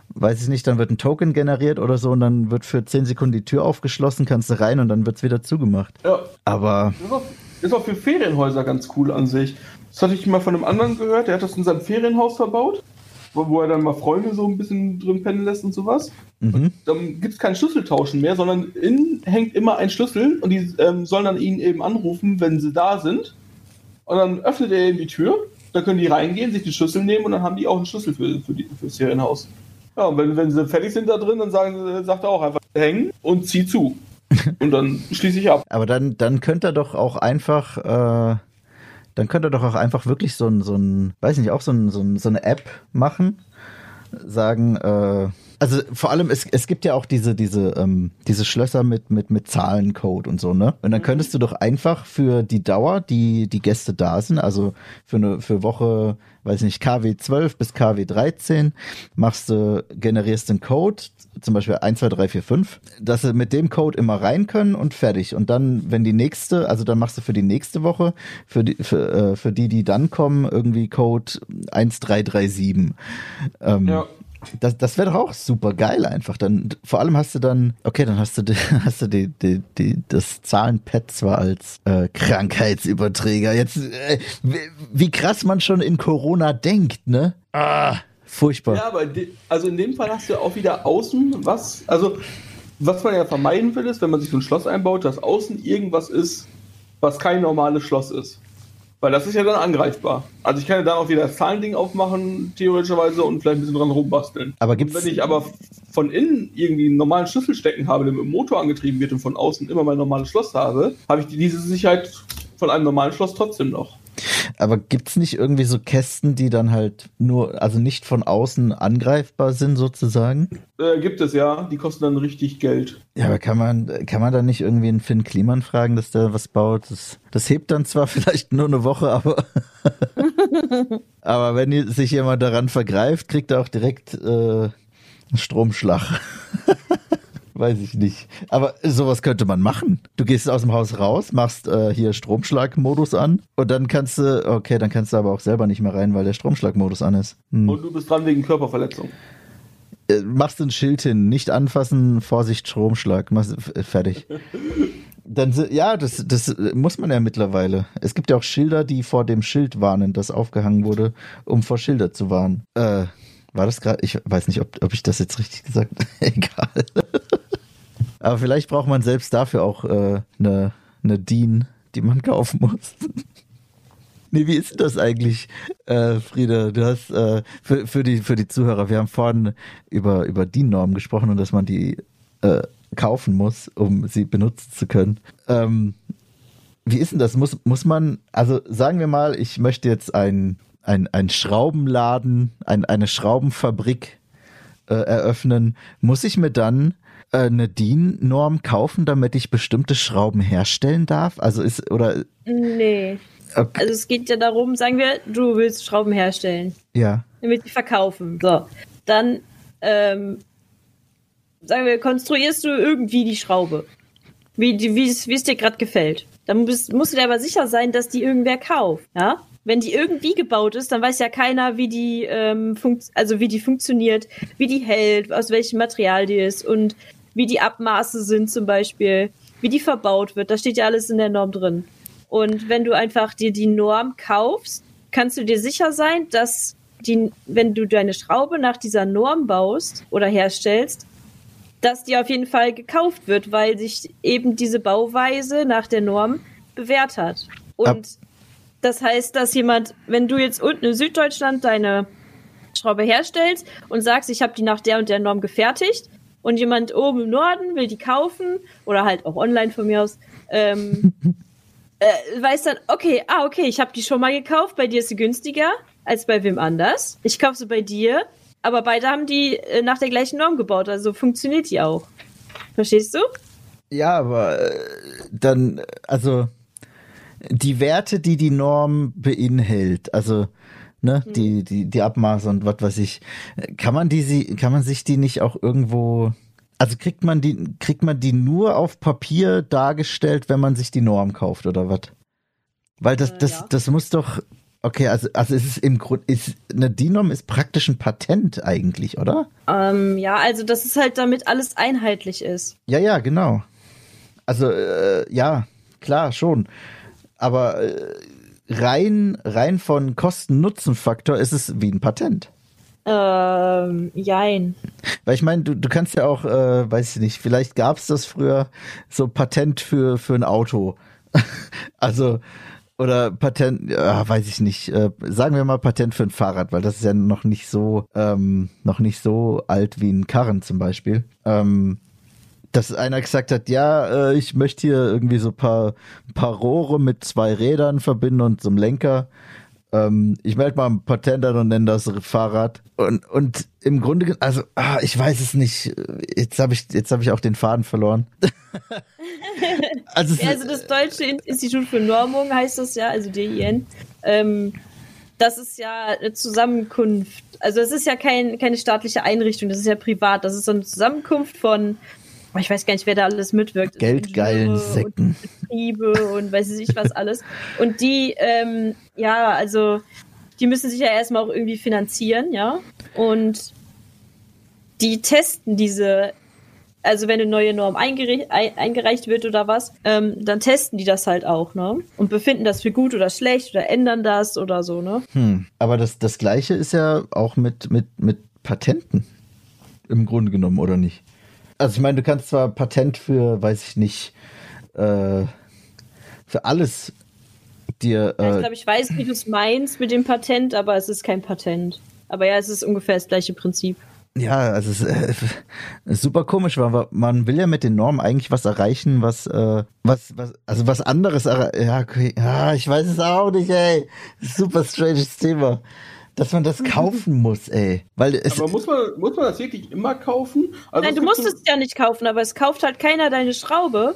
Speaker 1: weiß ich nicht, dann wird ein Token generiert oder so und dann wird für 10 Sekunden die Tür aufgeschlossen, kannst du rein und dann wird es wieder zugemacht.
Speaker 3: Ja.
Speaker 1: Aber.
Speaker 3: Ist auch, ist auch für Ferienhäuser ganz cool an sich. Das hatte ich mal von einem anderen gehört, der hat das in seinem Ferienhaus verbaut. Wo, wo er dann mal Freunde so ein bisschen drin pennen lässt und sowas.
Speaker 1: Mhm.
Speaker 3: Dann gibt es kein Schlüsseltauschen mehr, sondern innen hängt immer ein Schlüssel und die ähm, sollen dann ihn eben anrufen, wenn sie da sind. Und dann öffnet er eben die Tür, dann können die reingehen, sich die Schlüssel nehmen und dann haben die auch einen Schlüssel für, für, die, für das Ferienhaus. Ja, und wenn, wenn sie fertig sind da drin, dann sagen, sie- sagt er auch einfach hängen und zieh zu. Und dann schließe ich ab.
Speaker 1: Aber dann, dann könnte er doch auch einfach, äh, dann könnte er doch auch einfach wirklich so ein, so ein, weiß nicht, auch so, ein, so, ein, so eine App machen, sagen, äh, also vor allem, es, es gibt ja auch diese, diese, ähm, diese Schlösser mit, mit, mit Zahlencode und so, ne? Und dann könntest du doch einfach für die Dauer, die die Gäste da sind, also für eine für Woche, weiß nicht, KW 12 bis KW 13, machst du, generierst den Code, zum Beispiel 1, 2, 3, 4, 5, dass sie mit dem Code immer rein können und fertig. Und dann, wenn die nächste, also dann machst du für die nächste Woche, für die, für, äh, für die, die dann kommen, irgendwie Code 1337. Ähm,
Speaker 3: Ja.
Speaker 1: Das, das wäre doch auch super geil einfach. Dann, vor allem hast du dann, okay, dann hast du, die, hast du die, die, die, das Zahlenpad zwar als äh, Krankheitsüberträger. Jetzt, äh, wie, wie krass man schon in Corona denkt, ne? Ah, furchtbar.
Speaker 3: Ja, aber de, also in dem Fall hast du ja auch wieder außen was, also was man ja vermeiden will, ist, wenn man sich so ein Schloss einbaut, dass außen irgendwas ist, was kein normales Schloss ist. Weil das ist ja dann angreifbar. Also ich kann ja dann auch wieder das Zahlending aufmachen, theoretischerweise, und vielleicht ein bisschen dran rumbasteln.
Speaker 1: Aber gibt's,
Speaker 3: wenn ich aber von innen irgendwie einen normalen Schlüssel stecken habe, der mit dem Motor angetrieben wird und von außen immer mein normales Schloss habe, habe ich diese Sicherheit von einem normalen Schloss trotzdem noch.
Speaker 1: Aber gibt's nicht irgendwie so Kästen, die dann halt nur, also nicht von außen angreifbar sind sozusagen?
Speaker 3: Äh, gibt es ja, die kosten dann richtig Geld.
Speaker 1: Ja, aber kann man, kann man da nicht irgendwie einen Finn Kliman fragen, dass der was baut? Das, das hebt dann zwar vielleicht nur eine Woche, aber, aber wenn sich jemand daran vergreift, kriegt er auch direkt äh, einen Stromschlag. Weiß ich nicht. Aber sowas könnte man machen. Du gehst aus dem Haus raus, machst äh, hier Stromschlagmodus an und dann kannst du, okay, dann kannst du aber auch selber nicht mehr rein, weil der Stromschlagmodus an ist. Hm.
Speaker 3: Und du bist dran wegen Körperverletzung.
Speaker 1: Äh, machst ein Schild hin, nicht anfassen, Vorsicht, Stromschlag, machst, f- fertig. Dann, ja, das, das muss man ja mittlerweile. Es gibt ja auch Schilder, die vor dem Schild warnen, das aufgehangen wurde, um vor Schilder zu warnen. Äh, war das gerade? Ich weiß nicht, ob, ob ich das jetzt richtig gesagt Egal. Aber vielleicht braucht man selbst dafür auch eine äh, ne, ne DIN, die man kaufen muss. Nee, wie ist das eigentlich, äh, Frieda? Du hast äh, für, für, die, für die Zuhörer, wir haben vorhin über, über DIN-Normen gesprochen und dass man die äh, kaufen muss, um sie benutzen zu können. Ähm, wie ist denn das? Muss, muss man, also sagen wir mal, ich möchte jetzt ein, ein, Schraubenladen, ein, eine Schraubenfabrik äh, eröffnen. Muss ich mir dann eine DIN-Norm kaufen, damit ich bestimmte Schrauben herstellen darf? Also ist, oder,
Speaker 2: Nee.
Speaker 1: okay,
Speaker 2: Also es geht ja darum, sagen wir, du willst Schrauben herstellen,
Speaker 1: ja.
Speaker 2: damit die verkaufen. So. Dann, ähm, sagen wir, konstruierst du irgendwie die Schraube. Wie, die, wie, es, wie es dir gerade gefällt. Dann bist, musst du dir aber sicher sein, dass die irgendwer kauft. Ja? Wenn die irgendwie gebaut ist, dann weiß ja keiner, wie die, ähm, funkt, also wie die funktioniert, wie die hält, aus welchem Material die ist und wie die Abmaße sind zum Beispiel, wie die verbaut wird. Das steht ja alles in der Norm drin. Und wenn du einfach dir die Norm kaufst, kannst du dir sicher sein, dass die, wenn du deine Schraube nach dieser Norm baust oder herstellst, dass die auf jeden Fall gekauft wird, weil sich eben diese Bauweise nach der Norm bewährt hat. Und
Speaker 1: Ab-
Speaker 2: das heißt, dass jemand, wenn du jetzt unten in Süddeutschland deine Schraube herstellst und sagst, ich habe die nach der und der Norm gefertigt und jemand oben im Norden will die kaufen oder halt auch online von mir aus, ähm, äh, weiß dann, okay, ah, okay, ich habe die schon mal gekauft, bei dir ist sie günstiger als bei wem anders. Ich kaufe sie bei dir, aber beide haben die äh, nach der gleichen Norm gebaut, also funktioniert die auch. Verstehst du?
Speaker 1: Ja, aber äh, dann, also die Werte, die die Norm beinhält, also ne, die, die, die Abmaße und was weiß ich, kann man die, sie, kann man sich die nicht auch irgendwo, also kriegt man die, kriegt man die nur auf Papier dargestellt, wenn man sich die Norm kauft oder was? Weil das,
Speaker 2: Äh,
Speaker 1: das,
Speaker 2: ja.
Speaker 1: das muss doch, okay, also, also es ist im Grund, ist, eine DIN-Norm ist praktisch ein Patent eigentlich, oder?
Speaker 2: Ähm, ja, also dass es halt damit alles einheitlich ist.
Speaker 1: Ja, ja, genau. Also, äh, ja, klar, schon. Aber äh, rein, rein von Kosten-Nutzen-Faktor ist es wie ein Patent.
Speaker 2: Ähm, jein.
Speaker 1: Weil ich meine, du, du kannst ja auch, äh, weiß ich nicht, vielleicht gab es das früher so Patent für, für ein Auto. also, oder Patent, ja, weiß ich nicht, äh, sagen wir mal Patent für ein Fahrrad, weil das ist ja noch nicht so, ähm, noch nicht so alt wie ein Karren zum Beispiel. Ähm, dass einer gesagt hat, ja, äh, ich möchte hier irgendwie so paar, paar Rohre mit zwei Rädern verbinden und so einem Lenker. Ähm, ich melde mal ein Patent an und nenne das Fahrrad. Und, und im Grunde, also, ah, ich weiß es nicht. Jetzt habe ich, jetzt habe ich auch den Faden verloren.
Speaker 2: also, also, das Deutsche Institut für Normung heißt das ja, also DIN. Ähm, das ist ja eine Zusammenkunft. Also es ist ja kein, keine staatliche Einrichtung, das ist ja privat. Das ist so eine Zusammenkunft von ich weiß gar nicht, wer da alles mitwirkt.
Speaker 1: Geldgeilen Säcken.
Speaker 2: Und Betriebe und weiß ich was alles. Und die, ähm, ja, also die müssen sich ja erstmal auch irgendwie finanzieren, ja. Und die testen diese, also wenn eine neue Norm eingereicht wird oder was, ähm, dann testen die das halt auch, ne? Und befinden das für gut oder schlecht oder ändern das oder so, ne?
Speaker 1: Hm. Aber das, das Gleiche ist ja auch mit, mit, mit Patenten im Grunde genommen, oder nicht? Also ich meine, du kannst zwar Patent für, weiß ich nicht, äh, für alles dir.
Speaker 2: Äh, ich glaube, ich weiß, wie du es meinst mit dem Patent, aber es ist kein Patent. Aber ja, es ist ungefähr das gleiche Prinzip.
Speaker 1: Ja, also es ist, äh, ist super komisch, weil man will ja mit den Normen eigentlich was erreichen, was, äh, was, was, also was anderes. Ja, okay, ja, ich weiß es auch nicht, ey. Super stranges Thema dass man das kaufen muss, ey. Weil es
Speaker 3: aber muss man, muss man das wirklich immer kaufen?
Speaker 2: Also Nein, du musst es ja nicht kaufen, aber es kauft halt keiner deine Schraube,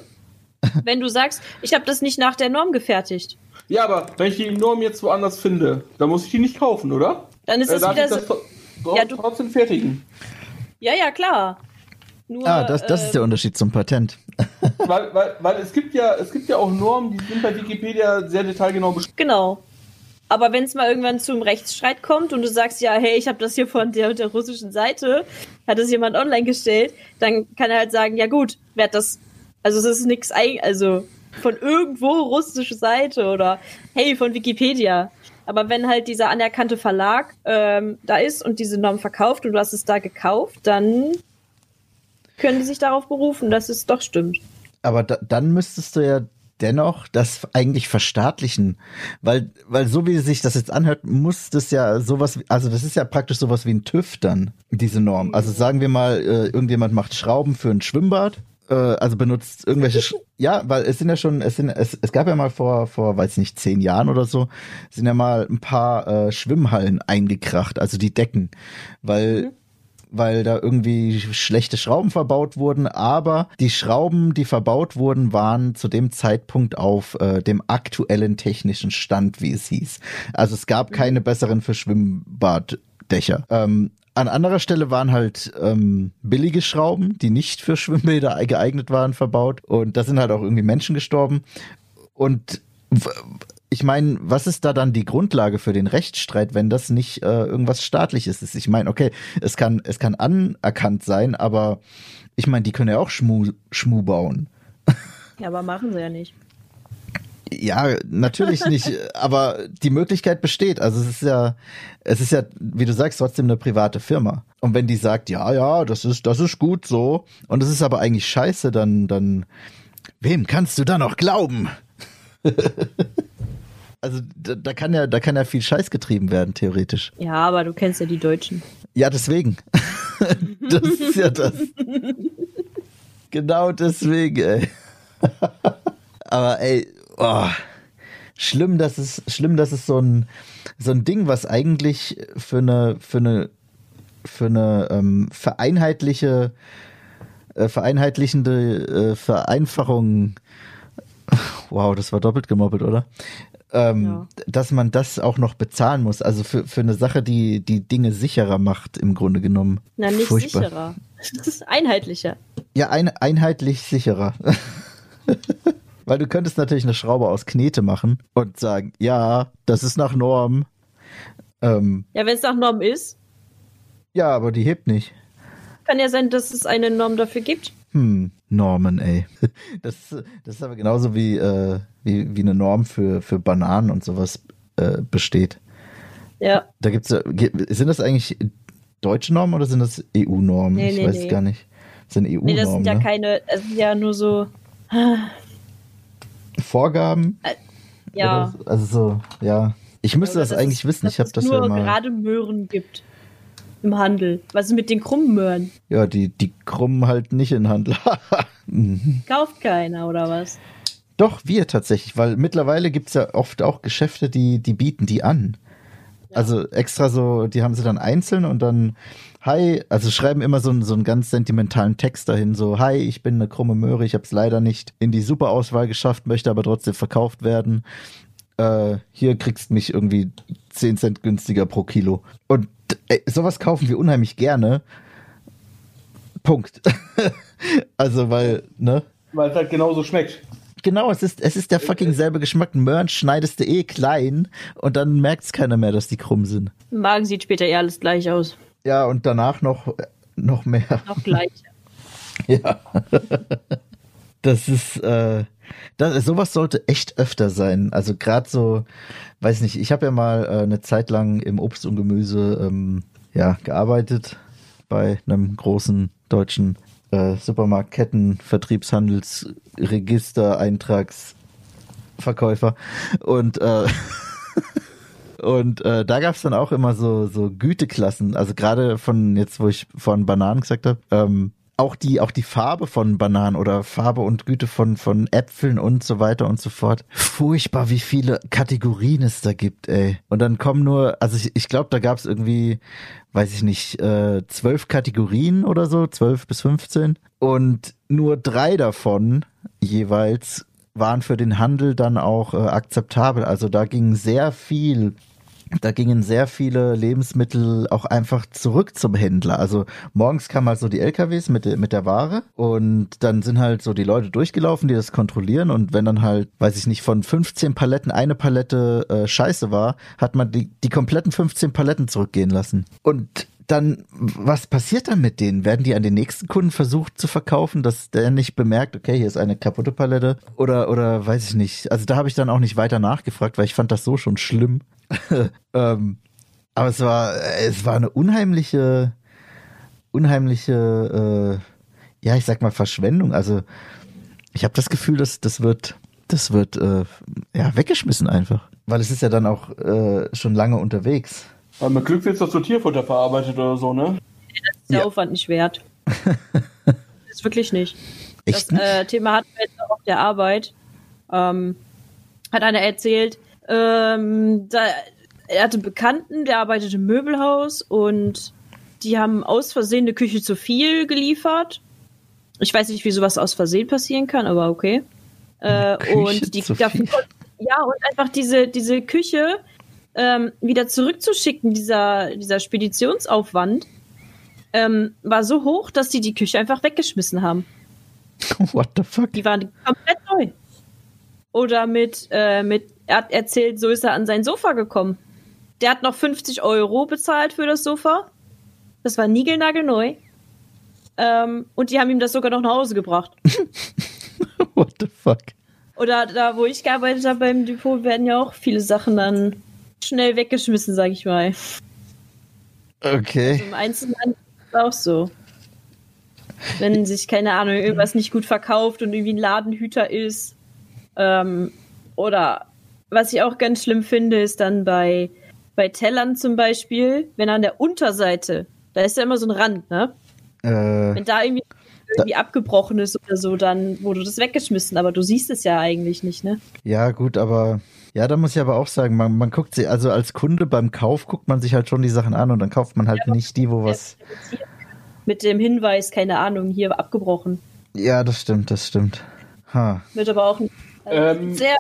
Speaker 2: wenn du sagst, ich habe das nicht nach der Norm gefertigt.
Speaker 3: Ja, aber wenn ich die Norm jetzt woanders finde, dann muss ich die nicht kaufen, oder?
Speaker 2: Dann ist äh, es wieder so.
Speaker 3: Das ja, du trotzdem fertigen.
Speaker 2: Ja, ja, klar.
Speaker 1: Nur, ah, das, das äh, ist der Unterschied zum Patent.
Speaker 3: weil, weil, weil es gibt ja, es gibt ja auch Normen, die sind bei Wikipedia sehr detailgenau
Speaker 2: beschrieben. Genau. Aber wenn es mal irgendwann zum Rechtsstreit kommt und du sagst, ja, hey, ich habe das hier von der, der russischen Seite, hat das jemand online gestellt, dann kann er halt sagen, ja gut, wer hat das, also es ist nichts, also von irgendwo russische Seite oder hey, von Wikipedia. Aber wenn halt dieser anerkannte Verlag ähm, da ist und diese Norm verkauft und du hast es da gekauft, dann können die sich darauf berufen, dass es doch stimmt.
Speaker 1: Aber da, dann müsstest du ja dennoch das eigentlich verstaatlichen, weil weil so wie sich das jetzt anhört, muss das ja sowas, also das ist ja praktisch sowas wie ein TÜV dann diese Norm. Also sagen wir mal, äh, irgendjemand macht Schrauben für ein Schwimmbad, äh, also benutzt irgendwelche, Sch ja, weil es sind ja schon, es sind es, es gab ja mal vor vor weiß nicht zehn Jahren oder so, sind ja mal ein paar äh, Schwimmhallen eingekracht, also die Decken, weil mhm weil da irgendwie schlechte Schrauben verbaut wurden, aber die Schrauben, die verbaut wurden, waren zu dem Zeitpunkt auf äh, dem aktuellen technischen Stand, wie es hieß. Also es gab keine besseren für Schwimmbaddächer. Ähm, an anderer Stelle waren halt ähm, billige Schrauben, die nicht für Schwimmbäder geeignet waren, verbaut. Und da sind halt auch irgendwie Menschen gestorben. Und ich meine, was ist da dann die Grundlage für den Rechtsstreit, wenn das nicht äh, irgendwas staatliches ist? Ich meine, okay, es kann es kann anerkannt sein, aber ich meine, die können ja auch Schmu, Schmu bauen.
Speaker 2: Ja, aber machen sie ja nicht.
Speaker 1: Ja, natürlich nicht, aber die Möglichkeit besteht. Also es ist ja, es ist ja, wie du sagst, trotzdem eine private Firma. Und wenn die sagt, ja, ja, das ist, das ist gut so, und es ist aber eigentlich scheiße, dann, dann, wem kannst du da noch glauben? Also da, da, kann ja, da kann ja viel Scheiß getrieben werden, theoretisch.
Speaker 2: Ja, aber du kennst ja die Deutschen.
Speaker 1: Ja, deswegen. das ist ja das. genau deswegen, ey. aber ey, oh, schlimm, dass es, schlimm, dass es so ein, so ein Ding, was eigentlich für eine, für eine, für eine ähm, vereinheitliche, äh, vereinheitlichende äh, Vereinfachung Wow, das war doppelt gemoppelt, oder? Ähm, ja. dass man das auch noch bezahlen muss. Also für, für eine Sache, die die Dinge sicherer macht, im Grunde genommen.
Speaker 2: Na, nicht Furchtbar. sicherer. Das ist einheitlicher.
Speaker 1: Ja, ein, einheitlich sicherer. Weil du könntest natürlich eine Schraube aus Knete machen und sagen, ja, das ist nach Norm.
Speaker 2: Ähm, ja, wenn es nach Norm ist.
Speaker 1: Ja, aber die hebt nicht.
Speaker 2: Kann ja sein, dass es eine Norm dafür gibt.
Speaker 1: Hm, Normen, ey. Das, das ist aber genauso wie, äh, wie, wie eine Norm für, für Bananen und sowas äh, besteht.
Speaker 2: Ja.
Speaker 1: Da gibt's sind das eigentlich deutsche Normen oder sind das EU-Normen?
Speaker 2: Nee,
Speaker 1: ich
Speaker 2: nee,
Speaker 1: weiß
Speaker 2: nee.
Speaker 1: es gar nicht. Das sind EU-Normen.
Speaker 2: Nee, das sind ja
Speaker 1: ne?
Speaker 2: keine, es sind ja nur so,
Speaker 1: Vorgaben?
Speaker 2: ja.
Speaker 1: Oder, also so, ja. Ich müsste das
Speaker 2: dass
Speaker 1: eigentlich wissen. Ich habe das
Speaker 2: nur
Speaker 1: ja mal.
Speaker 2: gerade Möhren gibt im Handel. Was ist mit den krummen Möhren?
Speaker 1: Ja, die, die krummen halt nicht in Handel. Mhm.
Speaker 2: Kauft keiner oder was?
Speaker 1: Doch, wir tatsächlich, weil mittlerweile gibt's ja oft auch Geschäfte, die, die bieten die an. Also extra so, die haben sie dann einzeln und dann, hi, also schreiben immer so, einen- so einen ganz sentimentalen Text dahin, so, hi, ich bin eine krumme Möhre, ich habe es leider nicht in die Superauswahl geschafft, möchte aber trotzdem verkauft werden. Äh, hier kriegst mich irgendwie 10 Cent günstiger pro Kilo. Und ey, sowas kaufen wir unheimlich gerne. Punkt. also, weil, ne?
Speaker 3: Weil es halt genauso schmeckt.
Speaker 1: Genau, es ist, es ist der fucking selbe Geschmack. Möhren schneidest du eh klein und dann merkt's keiner mehr, dass die krumm sind.
Speaker 2: Im Magen sieht später eher alles gleich aus.
Speaker 1: Ja, und danach noch, noch mehr.
Speaker 2: Noch gleich.
Speaker 1: Ja. Das ist, äh, das, sowas sollte echt öfter sein. Also gerade so, weiß nicht, ich habe ja mal äh, eine Zeit lang im Obst und Gemüse ähm, ja, gearbeitet bei einem großen deutschen äh, Supermarktketten, Vertriebshandelsregister, Eintragsverkäufer. Und äh, Und äh, da gab's dann auch immer so, so Güteklassen, also gerade von jetzt, wo ich von Bananen gesagt habe, ähm, auch die, auch die Farbe von Bananen oder Farbe und Güte von, von Äpfeln und so weiter und so fort. Furchtbar, wie viele Kategorien es da gibt, ey. Und dann kommen nur, also ich, ich glaube, da gab's irgendwie, weiß ich nicht, äh, zwölf Kategorien oder so, zwölf bis 15. Und nur drei davon jeweils waren für den Handel dann auch äh, akzeptabel. Also da ging sehr viel da gingen sehr viele Lebensmittel auch einfach zurück zum Händler. Also morgens kamen halt so die LKWs mit, der- mit der Ware und dann sind halt so die Leute durchgelaufen, die das kontrollieren und wenn dann halt, weiß ich nicht, von 15 Paletten eine Palette äh, scheiße war, hat man die, die kompletten 15 Paletten zurückgehen lassen. Und dann, was passiert dann mit denen? Werden die an den nächsten Kunden versucht zu verkaufen, dass der nicht bemerkt, okay, hier ist eine kaputte Palette? Oder, oder weiß ich nicht. Also da habe ich dann auch nicht weiter nachgefragt, weil ich fand das so schon schlimm. ähm, aber es war, es war eine unheimliche, unheimliche, äh, ja, ich sag mal Verschwendung. Also ich habe das Gefühl, dass das wird, das wird äh, ja weggeschmissen einfach, weil es ist ja dann auch äh, schon lange unterwegs.
Speaker 3: Weil mit Glück wird es doch zu Tierfutter verarbeitet oder so, ne?
Speaker 2: ist der
Speaker 1: Ja.
Speaker 2: Aufwand nicht wert. ist wirklich nicht.
Speaker 1: Echt
Speaker 2: das äh, Thema hatten wir jetzt auch auf der Arbeit. Ähm, hat einer erzählt, ähm, da, er hatte einen Bekannten, der arbeitet im Möbelhaus und die haben aus Versehen eine Küche zu viel geliefert. Ich weiß nicht, wie sowas aus Versehen passieren kann, aber okay. Äh, und die dafür, ja, und einfach diese, diese Küche ähm, wieder zurückzuschicken, dieser, dieser Speditionsaufwand, ähm, war so hoch, dass die die Küche einfach weggeschmissen haben.
Speaker 1: What the fuck?
Speaker 2: Die waren komplett neu. Oder mit, äh, mit, er hat erzählt, so ist er an sein Sofa gekommen. Der hat noch 50 Euro bezahlt für das Sofa. Das war niegelnagelneu. Ähm, und die haben ihm das sogar noch nach Hause gebracht.
Speaker 1: What the fuck?
Speaker 2: Oder da, wo ich gearbeitet habe beim Depot, werden ja auch viele Sachen dann schnell weggeschmissen, sag ich mal.
Speaker 1: Okay.
Speaker 2: Im Einzelhandel ist es auch so. Wenn sich, keine Ahnung, irgendwas nicht gut verkauft und irgendwie ein Ladenhüter ist. Ähm, oder was ich auch ganz schlimm finde, ist dann bei, bei Tellern zum Beispiel, wenn an der Unterseite, da ist ja immer so ein Rand, ne?
Speaker 1: Äh,
Speaker 2: Wenn da irgendwie, irgendwie abgebrochen ist oder so, dann wurde das weggeschmissen, aber du siehst es ja eigentlich nicht, ne?
Speaker 1: ja, gut, aber ja, da muss ich aber auch sagen, man, man guckt sie, also als Kunde beim Kauf guckt man sich halt schon die Sachen an und dann kauft man halt nicht die, wo was.
Speaker 2: Mit dem Hinweis, keine Ahnung, hier abgebrochen.
Speaker 1: Ja, das stimmt, das stimmt. Ha.
Speaker 2: Wird aber auch also
Speaker 3: Ähm,
Speaker 2: sehr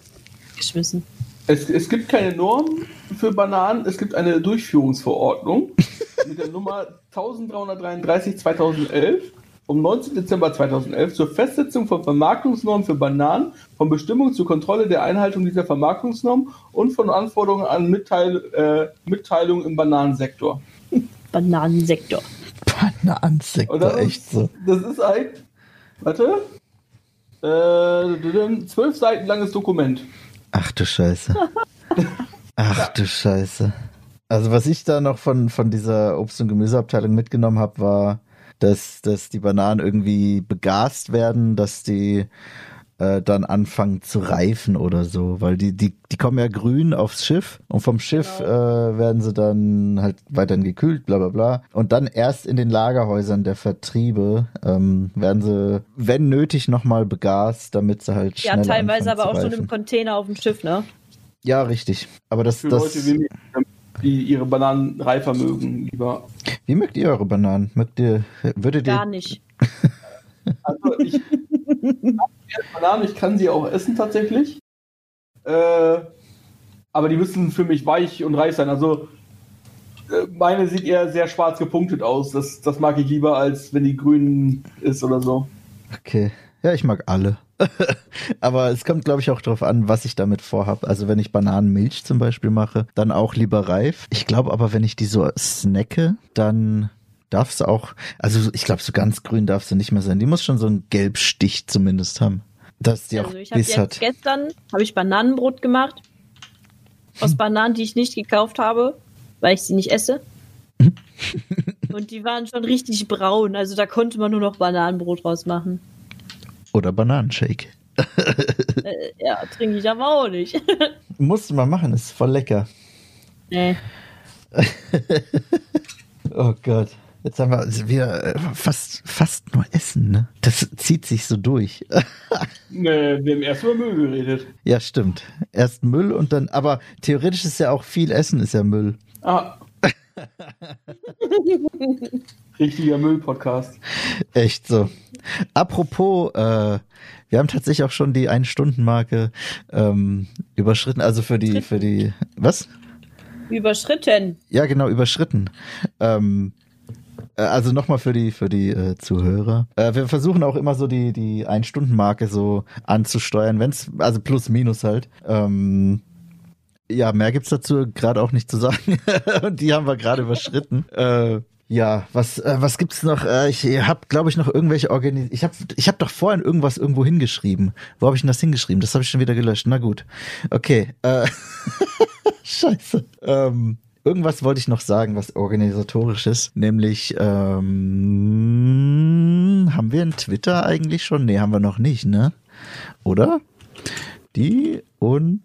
Speaker 2: geschmissen.
Speaker 3: Es, es gibt keine Norm für Bananen, es gibt eine Durchführungsverordnung mit der Nummer 1333 2011 vom 19. Dezember 2011 zur Festsetzung von Vermarktungsnormen für Bananen, von Bestimmungen zur Kontrolle der Einhaltung dieser Vermarktungsnorm und von Anforderungen an Mitteil, äh, Mitteilungen im Bananensektor.
Speaker 2: Bananensektor.
Speaker 1: Bananensektor,
Speaker 3: das
Speaker 1: echt
Speaker 3: ist,
Speaker 1: so.
Speaker 3: Das ist ein, warte, äh, zwölf Seiten langes Dokument.
Speaker 1: Ach du Scheiße. Ach du Scheiße. Also was ich da noch von, von dieser Obst- und Gemüseabteilung mitgenommen habe, war, dass, dass die Bananen irgendwie begast werden, dass die äh, dann anfangen zu reifen oder so, weil die, die, die kommen ja grün aufs Schiff und vom Schiff
Speaker 2: Genau.
Speaker 1: äh, werden sie dann halt weiterhin gekühlt, bla bla bla. Und dann erst in den Lagerhäusern der Vertriebe ähm, werden sie, wenn nötig, nochmal begast, damit sie halt
Speaker 2: Ja, teilweise
Speaker 1: anfangen
Speaker 2: aber auch schon im Container auf dem Schiff, ne?
Speaker 1: Ja, richtig. Aber das,
Speaker 3: Für
Speaker 1: das
Speaker 3: Leute wie mich, die ihre Bananen reifer mögen, lieber.
Speaker 1: wie mögt ihr eure Bananen? Mögt ihr, würdet ihr
Speaker 2: Gar nicht.
Speaker 3: Also ich, Bananen, ich kann sie auch essen tatsächlich. Äh, aber die müssen für mich weich und reich sein. Also äh, meine sieht eher sehr schwarz gepunktet aus. Das, das mag ich lieber, als wenn die grün ist oder so.
Speaker 1: Okay. Ja, ich mag alle. Aber es kommt, glaube ich, auch darauf an, was ich damit vorhab. Also wenn ich Bananenmilch zum Beispiel mache, dann auch lieber reif. Ich glaube aber, wenn ich die so snacke, dann darf sie auch, also ich glaube, so ganz grün darf sie nicht mehr sein. Die muss schon so einen Gelbstich zumindest haben. Dass die auch
Speaker 2: Also ich habe
Speaker 1: Biss hat.
Speaker 2: gestern habe ich Bananenbrot gemacht. Aus Bananen, die ich nicht gekauft habe, weil ich sie nicht esse. Und die waren schon richtig braun. Also da konnte man nur noch Bananenbrot rausmachen.
Speaker 1: Oder Bananenshake.
Speaker 2: Äh, ja, trinke ich aber auch nicht.
Speaker 1: Musste man machen, ist voll lecker.
Speaker 2: nee.
Speaker 1: Oh Gott. Jetzt haben wir also wir äh, fast, fast nur Essen, ne? Das zieht sich so durch.
Speaker 3: Nee, wir haben erst über Müll geredet.
Speaker 1: Ja, stimmt. Erst Müll und dann, aber theoretisch ist ja auch viel Essen ist ja Müll.
Speaker 3: Ah. Richtiger Müll-Podcast.
Speaker 1: Echt so. Apropos, äh, wir haben tatsächlich auch schon die Ein-Stunden-Marke ähm, überschritten. Also für die, für die, was?
Speaker 2: Überschritten.
Speaker 1: Ja, genau, überschritten. Ähm, äh, also nochmal für die, für die äh, Zuhörer. Äh, wir versuchen auch immer so die, die Ein-Stunden-Marke so anzusteuern, wenn's, also plus minus halt. Ähm, ja, mehr gibt's dazu gerade auch nicht zu sagen. Und die haben wir gerade überschritten. Äh, ja, was äh, was gibt's noch? Äh, ich habe, glaube ich, noch irgendwelche Organis Ich habe ich hab doch vorhin irgendwas irgendwo hingeschrieben. Wo habe ich denn das hingeschrieben? Das habe ich schon wieder gelöscht. Na gut. Okay. Äh, Scheiße. Ähm, irgendwas wollte ich noch sagen, was organisatorisch ist. Nämlich, ähm, haben wir einen Twitter eigentlich schon? Nee, haben wir noch nicht, ne? Oder? Die und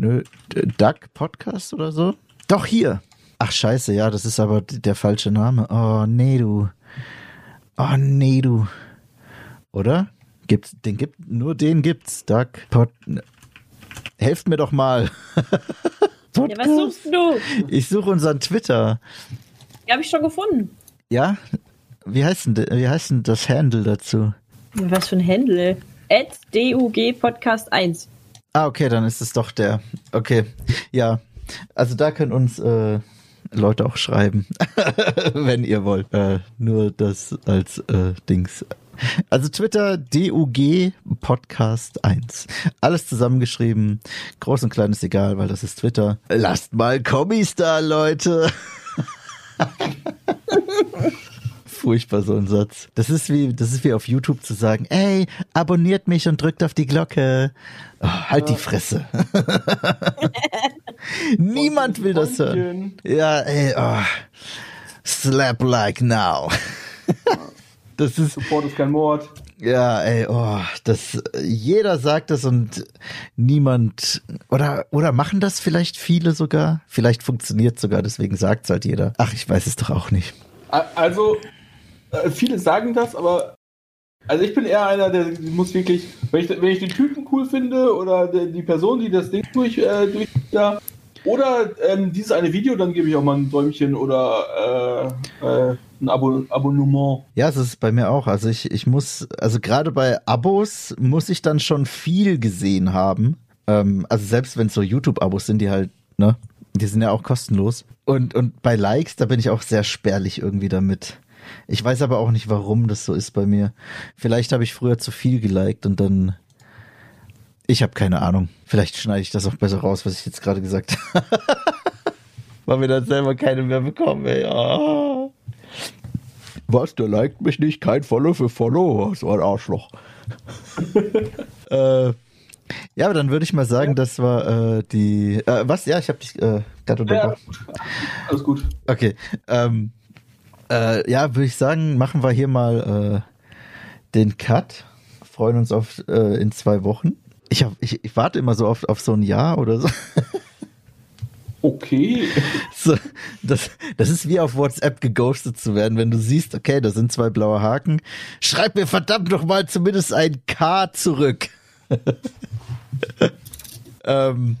Speaker 1: Nö, Duck Podcast oder so? Doch, hier. Ach, scheiße, ja, das ist aber der falsche Name. Oh, nee, du. Oh, nee, du. Oder? Gibt's, den gibt, nur den gibt's. Duck Pod. Helft mir doch mal.
Speaker 2: Ja, was suchst du?
Speaker 1: Ich suche unseren Twitter.
Speaker 2: Die habe ich schon gefunden.
Speaker 1: Ja? Wie heißt denn, de- wie heißt denn das Handle dazu?
Speaker 2: Was für ein Handle? At DUG Podcast 1.
Speaker 1: Ah, okay, dann ist es doch der. Okay, ja. Also da können uns äh, Leute auch schreiben, wenn ihr wollt. Äh, nur das als äh, Dings. Also Twitter DUG Podcast 1. Alles zusammengeschrieben. Groß und klein ist egal, weil das ist Twitter. Lasst mal Kommis da, Leute. Furchtbar so ein Satz. Das ist wie, das ist wie auf YouTube zu sagen, ey, abonniert mich und drückt auf die Glocke. Oh, halt die Fresse. Niemand will das hören. Ja, ey, oh. Slap like now. das ist,
Speaker 3: Support ist kein Mord.
Speaker 1: ja, ey, oh, das, jeder sagt das und niemand, oder, oder machen das vielleicht viele sogar? Vielleicht funktioniert sogar, deswegen sagt's halt jeder. Ach, ich weiß es doch auch nicht.
Speaker 3: Also, äh, viele sagen das, aber also ich bin eher einer, der muss wirklich, wenn ich, wenn ich den Typen cool finde oder die, Person, die das Ding durch, äh, durch ja, oder ähm, dieses eine Video, dann gebe ich auch mal ein Däumchen oder äh, äh, ein Abo Abonnement.
Speaker 1: Ja, es ist bei mir auch. Also ich, ich muss, also gerade bei Abos muss ich dann schon viel gesehen haben. Ähm, also selbst wenn es so YouTube-Abos sind, die halt, ne, die sind ja auch kostenlos. Und, und bei Likes, da bin ich auch sehr spärlich irgendwie damit. Ich weiß aber auch nicht, warum das so ist bei mir. Vielleicht habe ich früher zu viel geliked und dann. Ich habe keine Ahnung. Vielleicht schneide ich das auch besser raus, was ich jetzt gerade gesagt habe. Weil wir dann selber keine mehr bekommen, ey. Ah. Was, der liked mich nicht? Kein Follow für Follow? So ein Arschloch. äh, Ja, aber dann würde ich mal sagen, das war äh, die. Äh, was? Ja, ich habe dich äh, gerade
Speaker 3: Ja,
Speaker 1: unterbrochen.
Speaker 3: alles gut.
Speaker 1: Okay. Ähm, äh, ja, würde ich sagen, machen wir hier mal äh, den Cut. Freuen uns auf äh, in zwei Wochen. Ich, hab, ich, ich warte immer so oft auf so ein Jahr oder so.
Speaker 3: Okay.
Speaker 1: so das, das ist wie auf WhatsApp geghostet zu werden, wenn du siehst, okay, da sind zwei blaue Haken. Schreib mir verdammt noch mal zumindest ein K zurück. ähm,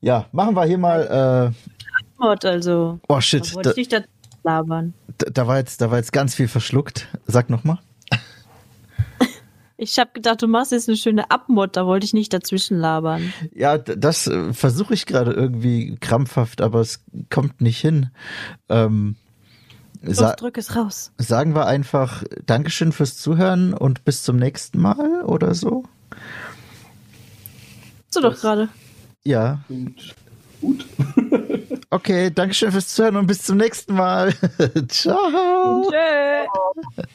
Speaker 1: ja, machen wir hier mal. Äh,
Speaker 2: also.
Speaker 1: oh shit,
Speaker 2: Da wollte
Speaker 1: da,
Speaker 2: ich nicht da labern.
Speaker 1: da war jetzt, da war jetzt ganz viel verschluckt. Sag noch mal.
Speaker 2: Ich habe gedacht, du machst jetzt eine schöne Abmod, da wollte ich nicht dazwischen labern.
Speaker 1: Ja, das äh, versuche ich gerade irgendwie krampfhaft, aber es kommt nicht hin. Ähm,
Speaker 2: Los, drück es raus.
Speaker 1: sagen wir einfach Dankeschön fürs Zuhören und bis zum nächsten Mal oder so.
Speaker 2: So doch gerade.
Speaker 1: Ja,
Speaker 3: Und gut.
Speaker 1: okay, Dankeschön fürs Zuhören und bis zum nächsten Mal. Ciao.
Speaker 2: Tschö.